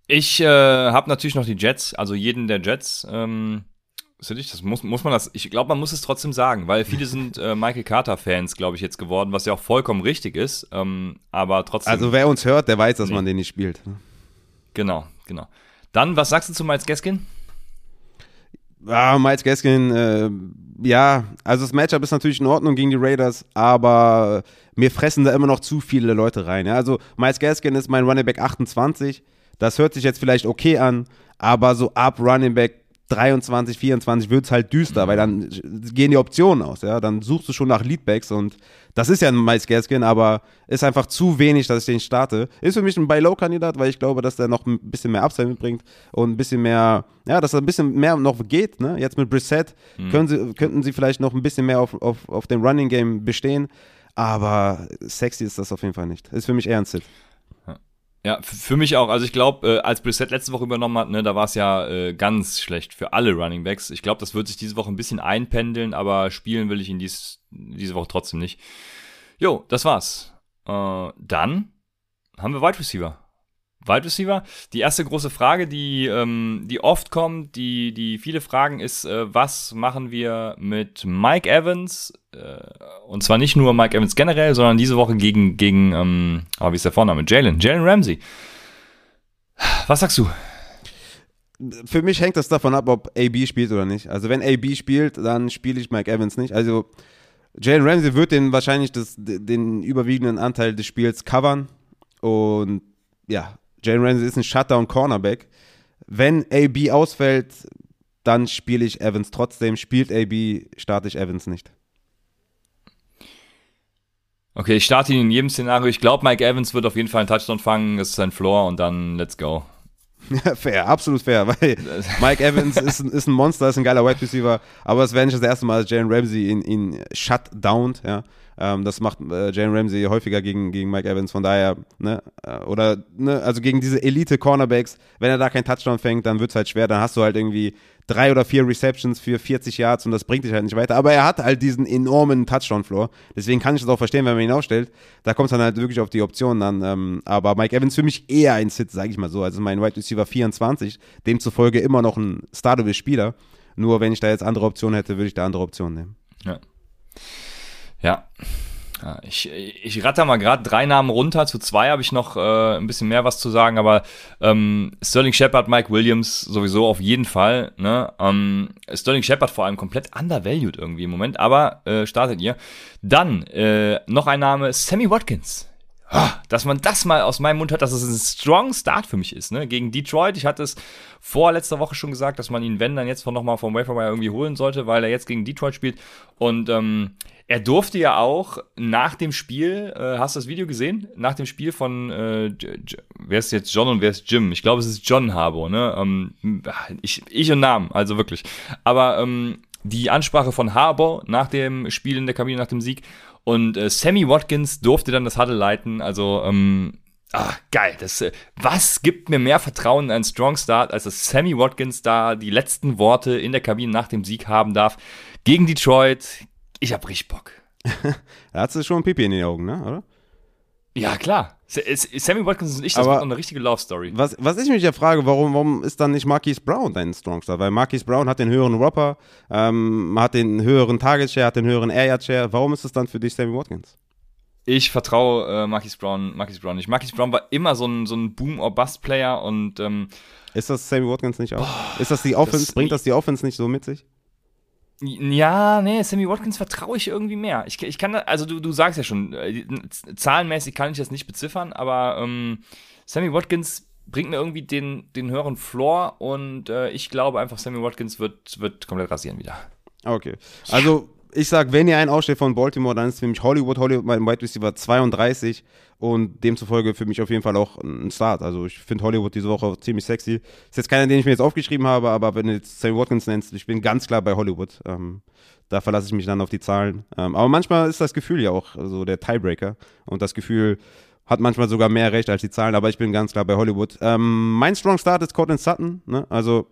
Ich äh, habe natürlich noch die Jets, also jeden der Jets. Ähm, sind ich, das muss, muss man das, ich glaube, man muss es trotzdem sagen, weil viele *laughs* sind äh, Michael Carter-Fans, glaube ich, jetzt geworden, was ja auch vollkommen richtig ist. Ähm, aber trotzdem. Also wer uns hört, der weiß, dass Nee. man den nicht spielt. genau, genau. Dann, was sagst du zu Miles Gaskin? Ah, Miles Gaskin, äh, ja, also das Matchup ist natürlich in Ordnung gegen die Raiders, aber mir fressen da immer noch zu viele Leute rein. Ja? Also Miles Gaskin ist mein Running Back 28. Das hört sich jetzt vielleicht okay an, aber so ab Running Back 23, 24 wird es halt düster, weil dann gehen die Optionen aus, ja. Dann suchst du schon nach Leadbacks und das ist ja ein Miles Gaskin, aber ist einfach zu wenig, dass ich den starte. Ist für mich ein Buy-Low-Kandidat, weil ich glaube, dass der noch ein bisschen mehr Upside mitbringt und ein bisschen mehr, ja, dass er ein bisschen mehr noch geht, ne? Jetzt mit Brissett mhm. können sie, könnten sie vielleicht noch ein bisschen mehr auf, auf, auf dem Running-Game bestehen, aber sexy ist das auf jeden Fall nicht. Ist für mich eher ein Sit. Ja, für mich auch. Also ich glaube, äh, als Brissett letzte Woche übernommen hat, ne, da war es ja äh, ganz schlecht für alle Running Backs. Ich glaube, das wird sich diese Woche ein bisschen einpendeln, aber spielen will ich ihn dies, diese Woche trotzdem nicht. Jo, das war's. Äh, dann haben wir Wide Receiver. Wide Receiver. Die erste große Frage, die, ähm, die oft kommt, die, die viele fragen, ist, äh, was machen wir mit Mike Evans? Äh, und zwar nicht nur Mike Evans generell, sondern diese Woche gegen, gegen ähm, oh, wie ist der Vorname? Jalen. Jalen Ramsey. Was sagst du? Für mich hängt das davon ab, ob AB spielt oder nicht. Also wenn AB spielt, dann spiele ich Mike Evans nicht. Also Jalen Ramsey wird den wahrscheinlich das, den überwiegenden Anteil des Spiels covern. Und ja, Jalen Ramsey ist ein Shutdown-Cornerback. Wenn AB ausfällt, dann spiele ich Evans trotzdem. Spielt AB, starte ich Evans nicht. Okay, ich starte ihn in jedem Szenario. Ich glaube, Mike Evans wird auf jeden Fall einen Touchdown fangen. Das ist sein Floor und dann let's go. *laughs* Fair, absolut fair, weil *laughs* Mike Evans ist, ist ein Monster, ist ein geiler Wide Receiver, aber es wäre nicht das erste Mal, dass Jalen Ramsey ihn, ihn shutdownt, ja. Ähm, das macht äh, Jalen Ramsey häufiger gegen, gegen Mike Evans, von daher, ne, äh, oder, ne, also gegen diese Elite-Cornerbacks, wenn er da keinen Touchdown fängt, dann wird es halt schwer, dann hast du halt irgendwie drei oder vier Receptions für 40 Yards und das bringt dich halt nicht weiter. Aber er hat halt diesen enormen Touchdown-Floor. Deswegen kann ich das auch verstehen, wenn man ihn aufstellt. Da kommt es dann halt wirklich auf die Optionen an. Ähm, aber Mike Evans für mich eher ein Sit, sage ich mal so. Also mein Wide Receiver 24, demzufolge immer noch ein Startable-Spieler. Nur wenn ich da jetzt andere Optionen hätte, würde ich da andere Optionen nehmen. Ja. Ja. Ich, ich ratter mal gerade drei Namen runter. Zu zwei habe ich noch äh, ein bisschen mehr was zu sagen, aber ähm, Sterling Shepard, Mike Williams sowieso auf jeden Fall. Ne? Ähm, Sterling Shepard vor allem komplett undervalued irgendwie im Moment, aber äh, startet ihr. Dann äh, noch ein Name, Sammy Watkins. Dass man das mal aus meinem Mund hört, dass es ein strong Start für mich ist, ne? Gegen Detroit. Ich hatte es vor letzter Woche schon gesagt, dass man ihn, wenn, dann jetzt nochmal vom Waferwire irgendwie holen sollte, weil er jetzt gegen Detroit spielt. Und ähm, er durfte ja auch nach dem Spiel, äh, hast du das Video gesehen? Nach dem Spiel von, äh, wer ist jetzt John und wer ist Jim? Ich glaube, es ist John Harbour, ne? Ähm, ich, ich und Namen, also wirklich. Aber ähm, die Ansprache von Harbour nach dem Spiel in der Kabine, nach dem Sieg. Und äh, Sammy Watkins durfte dann das Huddle leiten. Also, ähm, ah, geil. Das, äh, was gibt mir mehr Vertrauen in einen Strong Start, als dass Sammy Watkins da die letzten Worte in der Kabine nach dem Sieg haben darf? Gegen Detroit, ich hab richtig Bock. *laughs* da hat sie schon ein Pipi in den Augen, ne? Oder? Ja, klar. Sammy Watkins und ich, das Aber wird noch eine richtige Love Story. Was, was ich mich ja frage, warum, warum ist dann nicht Marquise Brown dein Strongstar? Weil Marquise Brown hat den höheren Robber, ähm, hat den höheren Target Share, hat den höheren Air Yard Share. Warum ist es dann für dich Sammy Watkins? Ich vertraue äh, Marquise Brown, Marquise Brown nicht. Marquise Brown war immer so ein, so ein Boom-or-Bust-Player und ähm, Ist das Sammy Watkins nicht auch? Boah, ist das die Offense, das, bringt das die Offense nicht so mit sich? Ja, nee, Sammy Watkins vertraue ich irgendwie mehr. Ich, ich kann, also du, du sagst ja schon, äh, zahlenmäßig kann ich das nicht beziffern, aber ähm, Sammy Watkins bringt mir irgendwie den, den höheren Floor und äh, ich glaube einfach, Sammy Watkins wird, wird komplett rasieren wieder. Okay. Also ich sag, wenn ihr einen ausstellt von Baltimore, dann ist es für mich Hollywood. Hollywood, mein Wide Receiver 32 und demzufolge für mich auf jeden Fall auch ein Start. Also ich finde Hollywood diese Woche ziemlich sexy. Ist jetzt keiner, den ich mir jetzt aufgeschrieben habe, aber wenn du jetzt Sammy Watkins nennst, ich bin ganz klar bei Hollywood. Ähm, da verlasse ich mich dann auf die Zahlen. Ähm, aber manchmal ist das Gefühl ja auch so der Tiebreaker und das Gefühl hat manchmal sogar mehr Recht als die Zahlen, aber ich bin ganz klar bei Hollywood. Ähm, mein Strong Start ist Cortland Sutton. Ne? Also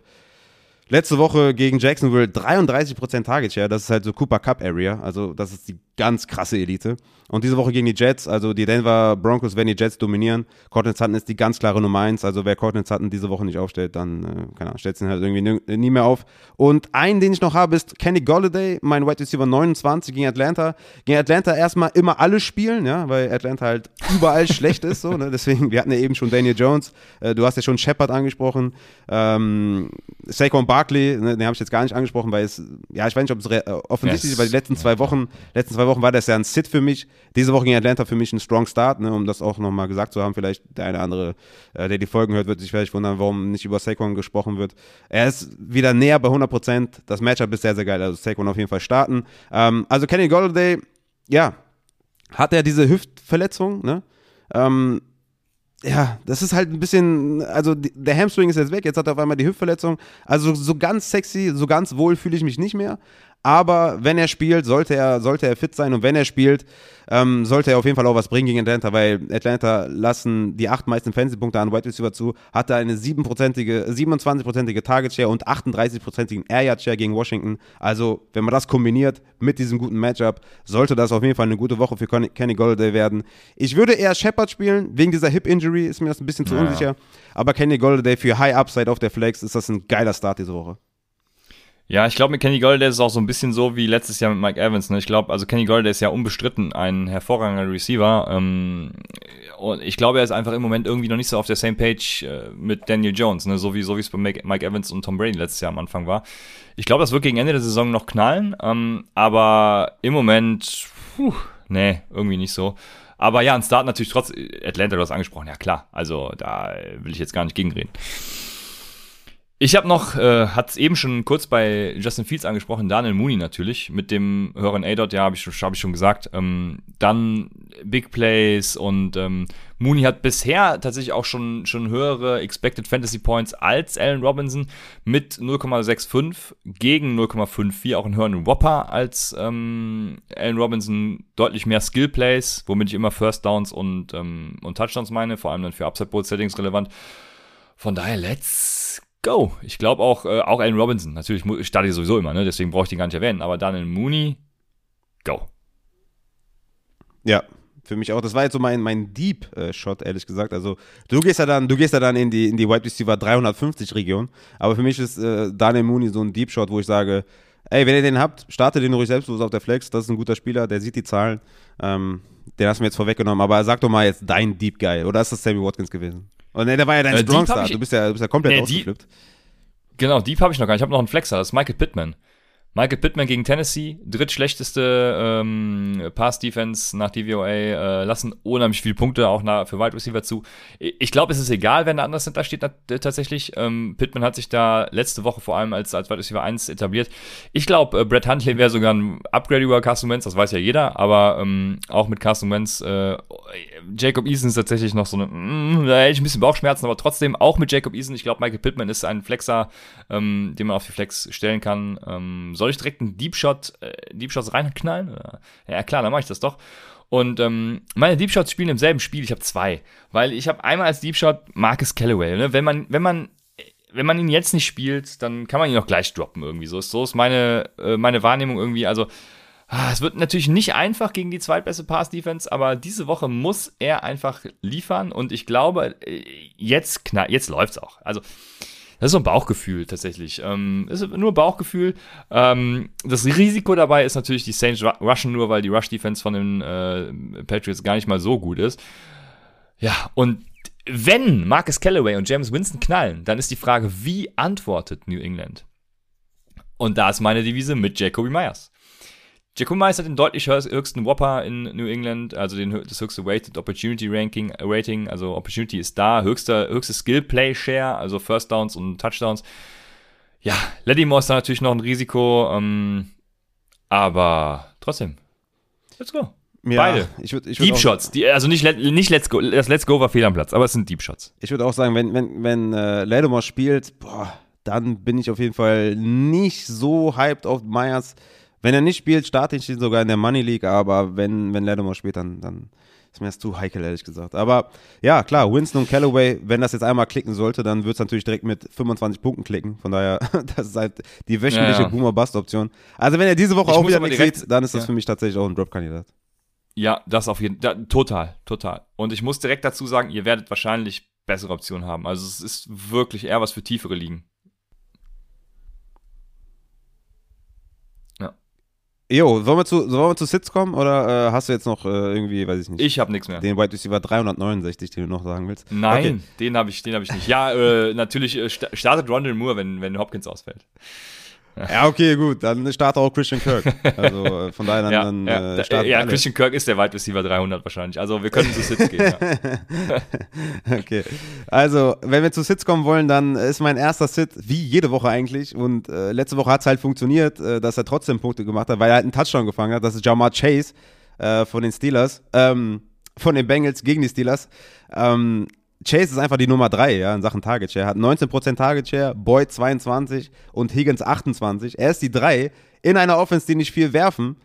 Letzte Woche gegen Jacksonville 33% Target Share, das ist halt so Cooper Cup Area, also das ist die ganz krasse Elite. Und diese Woche gegen die Jets, also die Denver Broncos werden die Jets dominieren. Cortland Sutton ist die ganz klare Nummer 1, also wer Cortland Sutton diese Woche nicht aufstellt, dann, äh, keine Ahnung, stellt ihn halt irgendwie nie mehr auf. Und einen, den ich noch habe, ist Kenny Golladay, mein Wide Receiver 29 gegen Atlanta. Gegen Atlanta erstmal immer alle spielen, ja, weil Atlanta halt überall *laughs* schlecht ist, so, ne? deswegen, wir hatten ja eben schon Daniel Jones, äh, du hast ja schon Shepard angesprochen, ähm, Saquon Bar Barkley, ne, den habe ich jetzt gar nicht angesprochen, weil es, ja, ich weiß nicht, ob es äh, offensichtlich ist, weil die letzten zwei Wochen, letzten zwei Wochen war das ja ein Sit für mich. Diese Woche gegen Atlanta für mich ein Strong Start, ne, um das auch nochmal gesagt zu haben. Vielleicht der eine oder andere, äh, der die Folgen hört, wird sich vielleicht wundern, warum nicht über Saquon gesprochen wird. Er ist wieder näher bei 100 Prozent. Das Matchup ist sehr, sehr geil. Also Saquon auf jeden Fall starten. Ähm, also Kenny Golladay, ja, hat er diese Hüftverletzung, ne? Ähm, ja, das ist halt ein bisschen, also der Hamstring ist jetzt weg, jetzt hat er auf einmal die Hüftverletzung. Also so ganz sexy, so ganz wohl fühle ich mich nicht mehr. Aber wenn er spielt, sollte er, sollte er fit sein und wenn er spielt, ähm, sollte er auf jeden Fall auch was bringen gegen Atlanta, weil Atlanta lassen die acht meisten Fantasy-Punkte an White Receiver zu, hatte eine 7%ige, 27-prozentige Target Share und 38-prozentigen Air Yard Share gegen Washington. Also, wenn man das kombiniert mit diesem guten Matchup, sollte das auf jeden Fall eine gute Woche für Kenny Golladay werden. Ich würde eher Shepard spielen, wegen dieser Hip-Injury ist mir das ein bisschen zu ja. unsicher. Aber Kenny Golladay für High Upside auf der Flex ist das ein geiler Start diese Woche. Ja, ich glaube, mit Kenny Golladay ist es auch so ein bisschen so wie letztes Jahr mit Mike Evans. Ne? Ich glaube, also Kenny Golladay ist ja unbestritten ein hervorragender Receiver. Ähm, und ich glaube, er ist einfach im Moment irgendwie noch nicht so auf der same Page äh, mit Daniel Jones, ne? so wie so es bei Mike Evans und Tom Brady letztes Jahr am Anfang war. Ich glaube, das wird gegen Ende der Saison noch knallen, ähm, aber im Moment, puh, nee, irgendwie nicht so. Aber ja, ein Start natürlich trotz Atlanta, du hast angesprochen, ja klar. Also da will ich jetzt gar nicht gegenreden. Ich habe noch, äh, hat es eben schon kurz bei Justin Fields angesprochen, Daniel Mooney natürlich, mit dem höheren A-Dot, ja, habe ich, hab ich schon gesagt. Ähm, dann Big Plays und ähm, Mooney hat bisher tatsächlich auch schon, schon höhere Expected Fantasy Points als Allen Robinson mit 0,65 gegen 0,54, auch einen höheren Whopper als ähm, Allen Robinson, deutlich mehr Skill Plays, womit ich immer First Downs und, ähm, und Touchdowns meine, vor allem dann für Upside Bowl Settings relevant. Von daher, let's go. Ich glaube auch, äh, auch Allen Robinson. Natürlich starte ich sowieso immer, ne? deswegen brauche ich den gar nicht erwähnen. Aber Daniel Mooney, go. Ja, für mich auch. Das war jetzt so mein, mein Deep-Shot, ehrlich gesagt. Also du gehst ja dann, du gehst ja dann in die, in die Wide Receiver 350 Region. Aber für mich ist äh, Daniel Mooney so ein Deep-Shot, wo ich sage, ey, wenn ihr den habt, startet den ruhig selbstlos auf der Flex. Das ist ein guter Spieler, der sieht die Zahlen. Ähm, den hast du mir jetzt vorweggenommen. Aber sag doch mal jetzt dein Deep Guy. Oder ist das Sammy Watkins gewesen? Und ne, der war ja dein äh, Strong. Du bist ja, du bist ja komplett nee, ausgeflippt. Genau, Deep habe ich noch gar nicht. Ich habe noch einen Flexer, das ist Michael Pittman. Michael Pittman gegen Tennessee, drittschlechteste ähm, Pass-Defense nach DVOA, äh, lassen unheimlich viele Punkte auch nach, für Wide Receiver zu. Ich glaube, es ist egal, wenn der andere Center steht tatsächlich. Ähm, Pittman hat sich da letzte Woche vor allem als, als Wide Receiver 1 etabliert. Ich glaube, äh, Brett Huntley wäre sogar ein Upgrade über Carson Wentz, das weiß ja jeder, aber ähm, auch mit Carson Wentz, äh, Jacob Eason ist tatsächlich noch so eine, mm, da hätte ich ein bisschen Bauchschmerzen, aber trotzdem auch mit Jacob Eason, ich glaube, Michael Pittman ist ein Flexer, ähm, den man auf die Flex stellen kann. Ähm, soll ich direkt einen Deep Shot, äh, Deep Shots reinknallen? Ja, klar, dann mache ich das doch. Und ähm, meine Deep Shots spielen im selben Spiel. Ich habe zwei, weil ich habe einmal als Deep Shot Marcus Callaway. Ne? Wenn man, wenn man, wenn man ihn jetzt nicht spielt, dann kann man ihn auch gleich droppen irgendwie. So ist, so ist meine, äh, meine Wahrnehmung irgendwie. Also ah, es wird natürlich nicht einfach gegen die zweitbeste Pass-Defense, aber diese Woche muss er einfach liefern und ich glaube, äh, jetzt, knall, jetzt läuft's auch. Also das ist so ein Bauchgefühl tatsächlich. Ähm, ist nur Bauchgefühl. Ähm, das Risiko dabei ist natürlich, die Saints rushen nur, weil die Rush-Defense von den äh, Patriots gar nicht mal so gut ist. Ja, und wenn Marcus Callaway und James Winston knallen, dann ist die Frage, wie antwortet New England? Und da ist meine Devise mit Jacoby Myers. Jacoby Myers hat den deutlich höchsten Whopper in New England, also den, das höchste Weighted Opportunity Ranking, äh, Rating, also Opportunity ist da, höchster, höchste Skill Play Share, also First Downs und Touchdowns. Ja, Lattimore ist da natürlich noch ein Risiko, ähm, aber trotzdem, let's go. Ja, Beide. Ich würd, ich würd Deep Shots. Die, also nicht, nicht Let's Go. Das Let's Go war fehl am Platz, aber es sind Deep Shots. Ich würde auch sagen, wenn, wenn, wenn äh, Lattimore spielt, boah, dann bin ich auf jeden Fall nicht so hyped auf Myers. Wenn er nicht spielt, starte ich ihn sogar in der Money League, aber wenn, wenn Lattimore spielt, dann, dann ist mir das zu heikel, ehrlich gesagt. Aber ja, klar, Winston und Callaway, wenn das jetzt einmal klicken sollte, dann wird es natürlich direkt mit 25 Punkten klicken. Von daher, *laughs* das ist halt die wöchentliche ja, ja. Boomer-Bust-Option. Also wenn er diese Woche ich auch wieder nichts sieht, dann ist das ja. für mich tatsächlich auch ein Drop-Kandidat. Ja, das auf jeden Fall. Total, total. Und ich muss direkt dazu sagen, ihr werdet wahrscheinlich bessere Optionen haben. Also es ist wirklich eher was für tiefere Ligen. Jo, wollen wir zu, wollen wir zu Sits kommen oder äh, hast du jetzt noch äh, irgendwie, weiß ich nicht, Ich habe nichts mehr. den Wide Receiver 369, den du noch sagen willst? Nein, Okay. den habe ich, den hab ich nicht. Ja, äh, *laughs* natürlich äh, sta- startet Rondell Moore, wenn, wenn Hopkins ausfällt. *laughs* Ja, okay, gut, dann startet auch Christian Kirk. Also äh, von daher dann, *laughs* Ja, dann ja, äh, ja. Christian Kirk ist der Wide Receiver 300 wahrscheinlich. Also wir können zu Sitz gehen. Ja. *laughs* Okay. Also, wenn wir zu Sits kommen wollen, dann ist mein erster Sit, wie jede Woche eigentlich. Und äh, letzte Woche hat es halt funktioniert, äh, dass er trotzdem Punkte gemacht hat, weil er halt einen Touchdown gefangen hat. Das ist Jamar Chase äh, von den Steelers, ähm, von den Bengals gegen die Steelers. Ähm, Chase ist einfach die Nummer 3 ja, in Sachen Target Share. Hat 19% Target Share, Boyd 22 und Higgins 28. Er ist die 3 in einer Offense, die nicht viel werfen.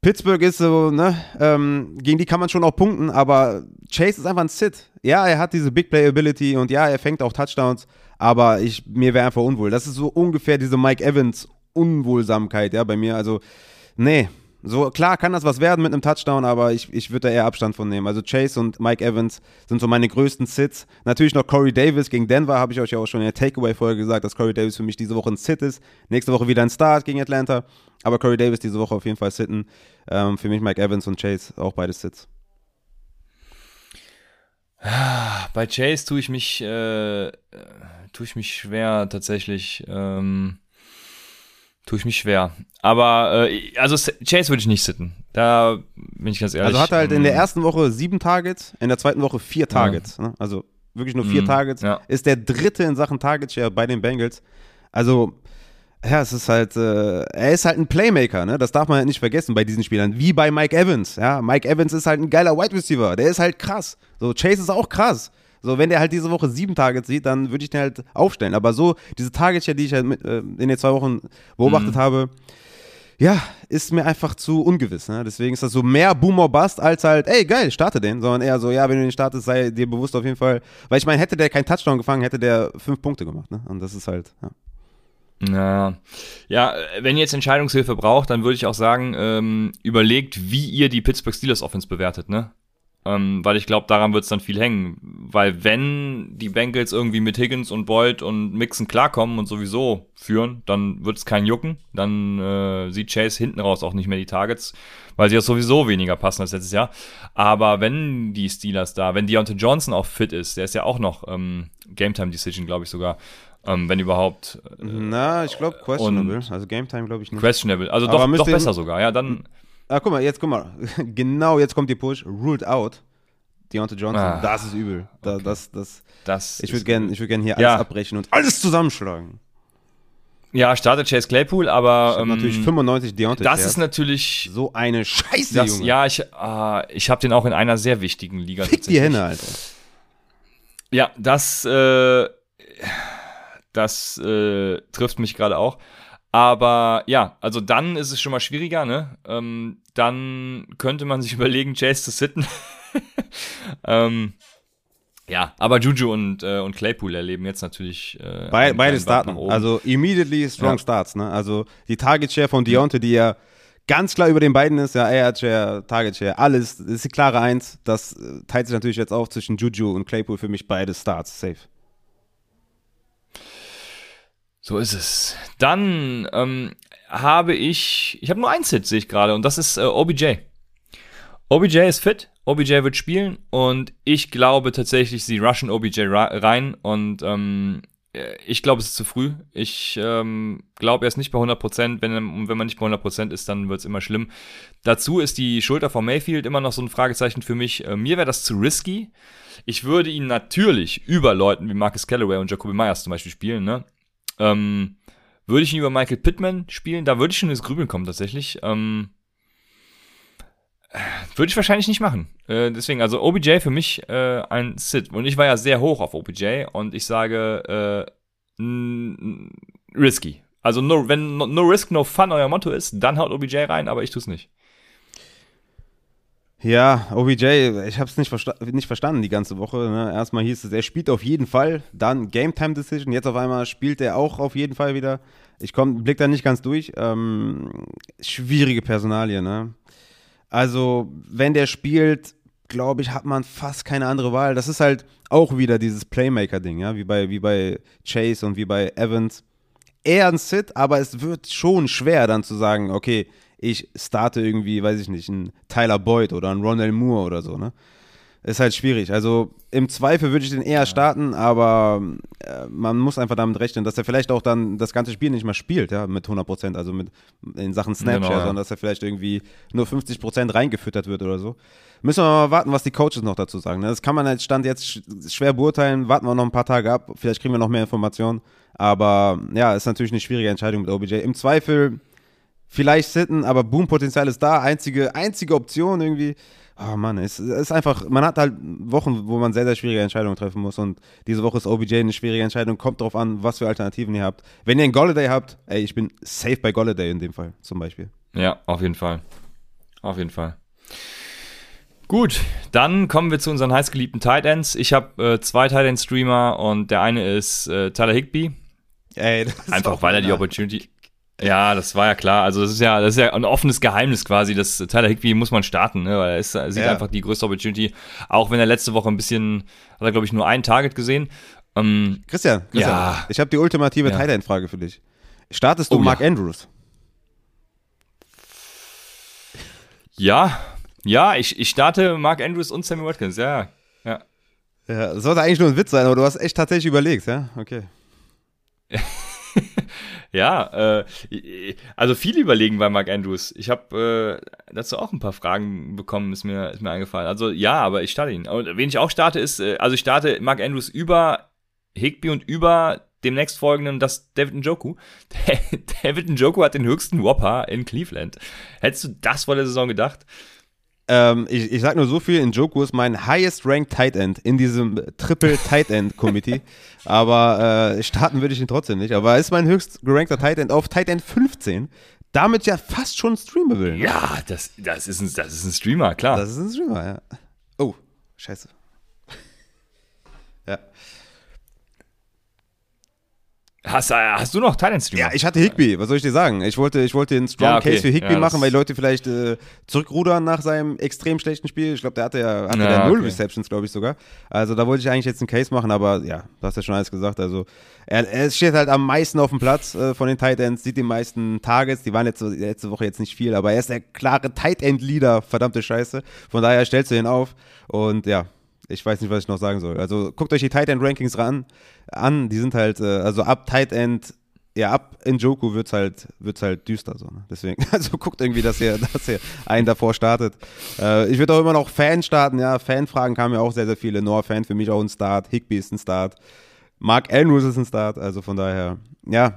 Pittsburgh ist so, ne, ähm, gegen die kann man schon auch punkten, aber Chase ist einfach ein Sit. Ja, er hat diese Big Play Ability und ja, er fängt auch Touchdowns, aber ich, mir wäre einfach unwohl. Das ist so ungefähr diese Mike Evans Unwohlsamkeit, ja, bei mir. Also, nee, so klar kann das was werden mit einem Touchdown, aber ich, ich würde da eher Abstand von nehmen. Also Chase und Mike Evans sind so meine größten Sits. Natürlich noch Corey Davis gegen Denver, habe ich euch ja auch schon in der Takeaway-Folge gesagt, dass Corey Davis für mich diese Woche ein Sit ist. Nächste Woche wieder ein Start gegen Atlanta, aber Corey Davis diese Woche auf jeden Fall sitten. Ähm, für mich Mike Evans und Chase auch beide Sits. Bei Chase tue ich mich, äh, tue ich mich schwer tatsächlich. Ähm, tue ich mich schwer. Aber äh, also Chase würde ich nicht sitten. Da bin ich ganz ehrlich. Also hat er halt in der ähm, ersten Woche sieben Targets, in der zweiten Woche vier Targets. Ne? Also wirklich nur vier Mhm, Targets. ja. Ist der dritte in Sachen Target Share bei den Bengals. Also, ja, es ist halt, äh, er ist halt ein Playmaker, ne? Das darf man halt nicht vergessen bei diesen Spielern. Wie bei Mike Evans. Ja, Mike Evans ist halt ein geiler Wide Receiver. Der ist halt krass. So, Chase ist auch krass. So, wenn der halt diese Woche sieben Targets sieht, dann würde ich den halt aufstellen. Aber so, diese Target Share, die ich halt mit, äh, in den zwei Wochen beobachtet habe, ja, ist mir einfach zu ungewiss. Ne? Deswegen ist das so mehr Boomer Bust als halt, ey, geil, starte den, sondern eher so, ja, wenn du den startest, sei dir bewusst auf jeden Fall. Weil ich meine, hätte der keinen Touchdown gefangen, hätte der fünf Punkte gemacht. Ne? Und das ist halt, ja. Ja. ja, wenn ihr jetzt Entscheidungshilfe braucht, dann würde ich auch sagen, ähm, überlegt, wie ihr die Pittsburgh Steelers Offense bewertet, ne? Ähm, weil ich glaube, daran wird es dann viel hängen. Weil wenn die Bengals irgendwie mit Higgins und Boyd und Mixon klarkommen und sowieso führen, dann wird es keinen jucken. Dann äh, sieht Chase hinten raus auch nicht mehr die Targets, weil sie ja sowieso weniger passen als letztes Jahr. Aber wenn die Steelers da, wenn Deontay Johnson auch fit ist, der ist ja auch noch ähm, Game Time Decision, glaube ich sogar, ähm, wenn überhaupt Na, ich glaube, questionable. Also Game Time glaube ich nicht. questionable. Also doch, doch besser sogar. Ja, dann ah, guck mal, jetzt, guck mal. *laughs* genau, jetzt kommt die Push. Ruled out. Deontay Johnson. Ah, das ist übel. Da, das, das, das. ich würde gerne würd gern hier alles Ja. abbrechen und alles zusammenschlagen. Ja, startet Chase Claypool, aber ähm, natürlich 95 Deontay das Shares. ist natürlich. so eine Scheiße, Das, Junge. ja, ich, ah, ich habe den auch in einer sehr wichtigen Liga. Fick die. Hände, Alter. Ja, das, äh, das äh, trifft mich gerade auch. Aber ja, also dann ist es schon mal schwieriger, ne? Ähm, dann könnte man sich *laughs* überlegen, Chase zu sitten. *laughs* ähm, ja, aber Juju und, äh, und Claypool erleben jetzt natürlich äh, Be einen beide starten. Also immediately strong Ja. starts. Ne? Also die Target Share von Deontay, die ja ganz klar über den beiden ist, ja, Air Share, Target Share, alles, das ist die klare Eins. Das äh, teilt sich natürlich jetzt auf zwischen Juju und Claypool für mich beide Starts. Safe. So ist es. Dann ähm, habe ich, ich habe nur ein Sit, sehe ich gerade, und das ist äh, OBJ. OBJ ist fit, OBJ wird spielen und ich glaube tatsächlich, sie rushen OBJ rein und ähm, äh, ich glaube, es ist zu früh. Ich ähm, glaube, er ist nicht bei 100%. Wenn, wenn man nicht bei 100% ist, dann wird es immer schlimm. Dazu ist die Schulter von Mayfield immer noch so ein Fragezeichen für mich. Äh, mir wäre das zu risky. Ich würde ihn natürlich über Leuten wie Marcus Callaway und Jacoby Myers zum Beispiel spielen, ne? Ähm, würde ich ihn über Michael Pittman spielen, da würde ich schon ins Grübeln kommen tatsächlich. Ähm, äh, würde ich wahrscheinlich nicht machen. Äh, deswegen, also OBJ für mich äh, ein Sit. Und ich war ja sehr hoch auf OBJ und ich sage äh, risky. Also no, wenn no, no risk, no fun euer Motto ist, dann haut OBJ rein, aber ich tue es nicht. Ja, OBJ, ich habe es nicht, versta nicht verstanden die ganze Woche. Ne? Erstmal hieß es, er spielt auf jeden Fall, dann Game Time Decision. Jetzt auf einmal spielt er auch auf jeden Fall wieder. Ich komm, blick da nicht ganz durch. Ähm, schwierige Personalie, ne? Also, wenn der spielt, glaube ich, hat man fast keine andere Wahl. Das ist halt auch wieder dieses Playmaker-Ding, ja, wie bei, wie bei Chase und wie bei Evans. eher ein Sit, aber es wird schon schwer dann zu sagen, okay, ich starte irgendwie, weiß ich nicht, einen Tyler Boyd oder einen Ronald Moore oder so, ne? Ist halt schwierig. Also im Zweifel würde ich den eher starten, aber äh, man muss einfach damit rechnen, dass er vielleicht auch dann das ganze Spiel nicht mehr spielt, ja, mit 100 Prozent, also mit in Sachen Snapchat, genau, ja. sondern dass er vielleicht irgendwie nur 50 Prozent reingefüttert wird oder so. Müssen wir mal warten, was die Coaches noch dazu sagen. Ne? Das kann man als Stand jetzt schwer beurteilen. Warten wir noch ein paar Tage ab. Vielleicht kriegen wir noch mehr Informationen. Aber ja, ist natürlich eine schwierige Entscheidung mit OBJ. Im Zweifel vielleicht sitten, aber Boom-Potenzial ist da. Einzige, einzige Option irgendwie. Oh Mann, es ist einfach, man hat halt Wochen, wo man sehr, sehr schwierige Entscheidungen treffen muss und diese Woche ist OBJ eine schwierige Entscheidung, kommt drauf an, was für Alternativen ihr habt. Wenn ihr einen Golladay habt, ey, ich bin safe bei Golladay in dem Fall, zum Beispiel. Ja, auf jeden Fall. Auf jeden Fall. Gut, dann kommen wir zu unseren heißgeliebten Tight Ends. Ich habe äh, zwei Tight End Streamer und der eine ist äh, Tyler Higby. Ey, Einfach weil er die Opportunity. Ja, das war ja klar. Also das ist ja, das ist ja ein offenes Geheimnis quasi. Das Tyler Higby muss man starten, ne? weil er, ist, sieht ja. einfach die größte Opportunity. Auch wenn er letzte Woche ein bisschen, hat er glaube ich nur ein Target gesehen. Ähm, Christian, Christian, ja. ich habe die ultimative ja. Tight Frage für dich. Startest du oh, Mark ja. Andrews? Ja, ja, ich, ich starte Mark Andrews und Sammy Watkins, ja. Ja. Ja, das sollte eigentlich nur ein Witz sein, aber du hast echt tatsächlich überlegt, ja? Okay. *laughs* ja, äh, also viel überlegen bei Mark Andrews. Ich habe äh, dazu auch ein paar Fragen bekommen, ist mir, ist mir eingefallen. Also ja, aber ich starte ihn. Und wen ich auch starte, ist, äh, also ich starte Mark Andrews über Higby und über dem nächstfolgenden, das David Njoku. *laughs* David Njoku hat den höchsten Whopper in Cleveland. Hättest du das vor der Saison gedacht? Ähm, ich, ich sag nur so viel, in Joku ist mein highest ranked Tight End in diesem Triple Tight End Committee. *laughs* aber äh, starten würde ich ihn trotzdem nicht. Aber er ist mein höchst gerankter Tight End auf Tight End 15. Damit ja fast schon streamable. Ne? Ja, das, das, ist ein, das ist ein Streamer, klar. Das ist ein Streamer, ja. Oh, scheiße. *laughs* ja. Hast, äh, hast du noch Thailand-Streamer? Ja, ich hatte Higby, was soll ich dir sagen? Ich wollte, ich wollte den Strong ja, okay. Case für Higby ja, machen, weil Leute vielleicht äh, zurückrudern nach seinem extrem schlechten Spiel. Ich glaube, der hatte ja, hatte ja, null okay. Receptions, glaube ich sogar. Also da wollte ich eigentlich jetzt einen Case machen, aber ja, du hast ja schon alles gesagt. Also er, er steht halt am meisten auf dem Platz äh, von den Tight Ends, sieht die meisten Targets. Die waren jetzt letzte Woche jetzt nicht viel, aber er ist der klare Tight End Leader, verdammte Scheiße. Von daher stellst du ihn auf und ja, ich weiß nicht, was ich noch sagen soll. Also guckt euch die Tight End Rankings ran, an. Die sind halt, äh, also ab Tight End, ja, ab Njoku wird's halt, wird's halt düster so. Ne? Deswegen, *laughs* also guckt irgendwie, dass ihr, *laughs* dass ihr einen davor startet. Äh, ich würde auch immer noch Fan starten, ja. Fanfragen kamen ja auch sehr, sehr viele. Noah Fan für mich auch ein Start. Higby ist ein Start. Mark Andrews ist ein Start. Also von daher, ja.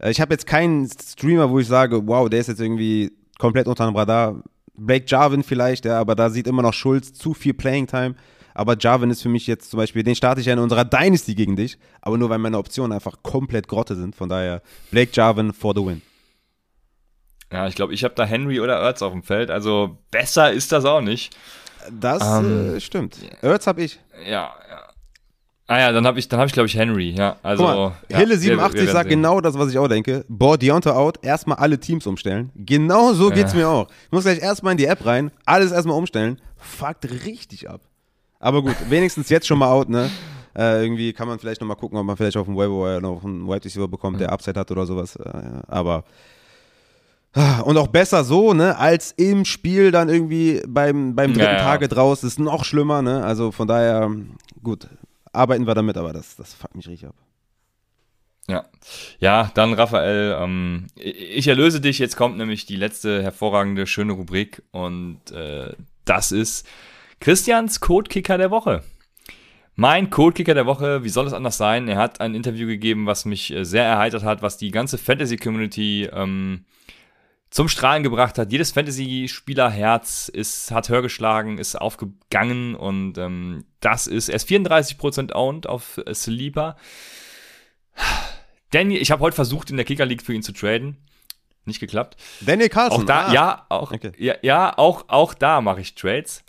Äh, ich habe jetzt keinen Streamer, wo ich sage, wow, der ist jetzt irgendwie komplett unter dem Radar. Blake Jarvin vielleicht, ja, aber da sieht immer noch Schulz zu viel Playing Time. Aber Jarvin ist für mich jetzt zum Beispiel, den starte ich ja in unserer Dynasty gegen dich, aber nur weil meine Optionen einfach komplett Grotte sind. Von daher Blake Jarvin for the win. Ja, ich glaube, ich habe da Henry oder Ertz auf dem Feld. Also besser ist das auch nicht. Das ähm, äh, stimmt. Ertz habe ich. Ja, ja. Ah ja, dann habe ich, dann habe ich glaube ich Henry. Ja, also mal, ja, Hille 87 wir, wir sagt genau das, was ich auch denke. Boah, Deontay out, erstmal alle Teams umstellen. Genau so geht's ja. mir auch. Ich muss gleich erstmal in die App rein, alles erstmal umstellen. Fuckt richtig ab. Aber gut, wenigstens jetzt schon mal out, ne? Äh, irgendwie kann man vielleicht nochmal gucken, ob man vielleicht auf dem Waiver noch einen Wide Receiver bekommt, der Upside hat oder sowas. Äh, aber und auch besser so, ne, als im Spiel dann irgendwie beim, beim dritten ja, ja. Tage draus. ist noch schlimmer, ne? Also von daher, gut, arbeiten wir damit, aber das, das fuckt mich richtig ab. Ja, ja, dann Raphael, ähm, ich erlöse dich. Jetzt kommt nämlich die letzte hervorragende, schöne Rubrik und äh, das ist Christians Codekicker der Woche. Mein Codekicker der Woche, wie soll es anders sein? Er hat ein Interview gegeben, was mich äh, sehr erheitert hat, was die ganze Fantasy-Community ähm, zum Strahlen gebracht hat. Jedes Fantasy-Spielerherz ist, hat höher geschlagen, ist aufgegangen und ähm, das ist, er ist 34% owned auf Sleeper. Daniel, ich habe heute versucht, in der Kicker League für ihn zu traden. Nicht geklappt. Daniel Carlson. Auch da, ah. ja, auch, okay. ja, ja, auch, auch da mache ich Trades.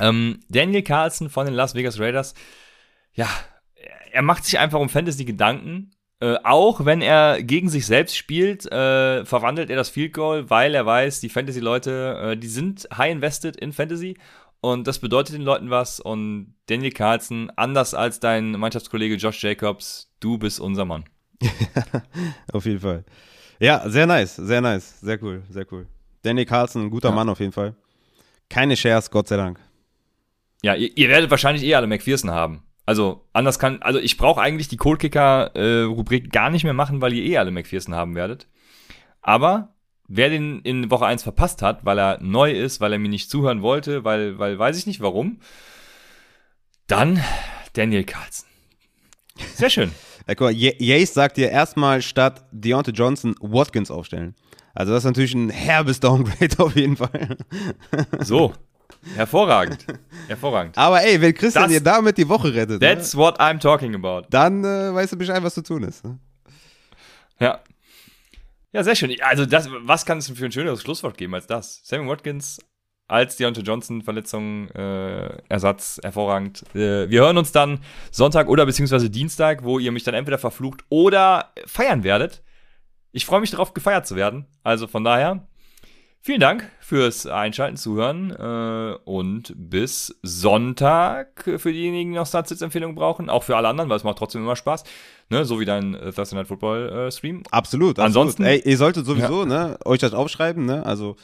Ähm, Daniel Carlson von den Las Vegas Raiders, ja, er macht sich einfach um Fantasy Gedanken. Äh, auch wenn er gegen sich selbst spielt, äh, verwandelt er das Field Goal, weil er weiß, die Fantasy-Leute, äh, die sind high invested in Fantasy und das bedeutet den Leuten was. Und Daniel Carlson, anders als dein Mannschaftskollege Josh Jacobs, du bist unser Mann. *laughs* auf jeden Fall. Ja, sehr nice, sehr nice, sehr cool, sehr cool. Danny Carlson, ein guter Ja. Mann auf jeden Fall. Keine Shares, Gott sei Dank. Ja, ihr, ihr werdet wahrscheinlich eh alle McPherson haben. Also, anders kann, also ich brauche eigentlich die Cold-Kicker-Rubrik gar nicht mehr machen, weil ihr eh alle McPherson haben werdet. Aber wer den in Woche 1 verpasst hat, weil er neu ist, weil er mir nicht zuhören wollte, weil, weil weiß ich nicht warum, dann Daniel Carlson. Sehr schön. *laughs* Ja, guck mal, Yates sagt dir erstmal statt Deontay Johnson Watkins aufstellen. Also das ist natürlich ein herbes Downgrade *laughs* auf jeden Fall. So. Hervorragend. Hervorragend. Aber ey, wenn Christian Das- dir damit die Woche rettet, ne, That's what I'm talking about. dann äh, weißt du Bescheid, was zu tun ist. ne? Ja. Ja, sehr schön. Also, das, was kann es denn für ein schöneres Schlusswort geben als das? Sammy Watkins als Deontay Johnson Verletzung, äh, Ersatz, hervorragend. Äh, wir hören uns dann Sonntag oder beziehungsweise Dienstag, wo ihr mich dann entweder verflucht oder feiern werdet. Ich freue mich darauf, gefeiert zu werden. Also von daher, vielen Dank fürs Einschalten, Zuhören äh, und bis Sonntag für diejenigen, die noch Startsitz-Empfehlungen brauchen. Auch für alle anderen, weil es macht trotzdem immer Spaß. Ne, so wie dein äh, Thursday Night Football äh, Stream. Absolut, absolut. Ansonsten- Ey, ihr solltet sowieso ne, euch das aufschreiben, ne? Also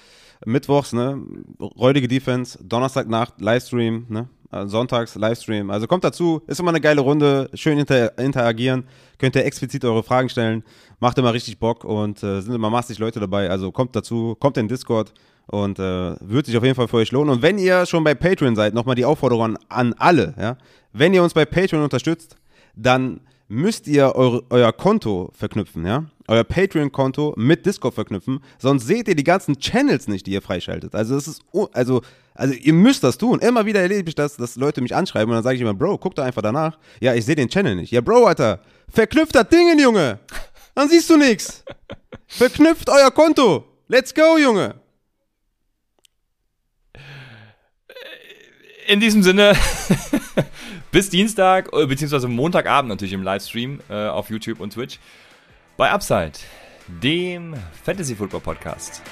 Mittwochs, ne, räudige Defense, Donnerstagnacht, Livestream, ne? Äh, Sonntags, Livestream. Also kommt dazu, ist immer eine geile Runde, schön inter interagieren, könnt ihr explizit eure Fragen stellen, macht immer richtig Bock und äh, sind immer massig Leute dabei. Also kommt dazu, kommt in Discord und äh, wird sich auf jeden Fall für euch lohnen. Und wenn ihr schon bei Patreon seid, nochmal die Aufforderung an alle, ja, wenn ihr uns bei Patreon unterstützt, dann müsst ihr eure, euer Konto verknüpfen, ja? Euer Patreon-Konto mit Discord verknüpfen, sonst seht ihr die ganzen Channels nicht, die ihr freischaltet. Also es ist, also, also ihr müsst das tun. Immer wieder erlebe ich das, dass Leute mich anschreiben und dann sage ich immer, Bro, guck doch einfach danach. Ja, ich sehe den Channel nicht. Ja, Bro, Alter, verknüpft das Ding, Junge. Dann siehst du nichts. Verknüpft euer Konto. Let's go, Junge. In diesem Sinne, *laughs* bis Dienstag, äh, beziehungsweise Montagabend natürlich im Livestream äh, auf YouTube und Twitch bei Upside, dem Fantasy Football Podcast.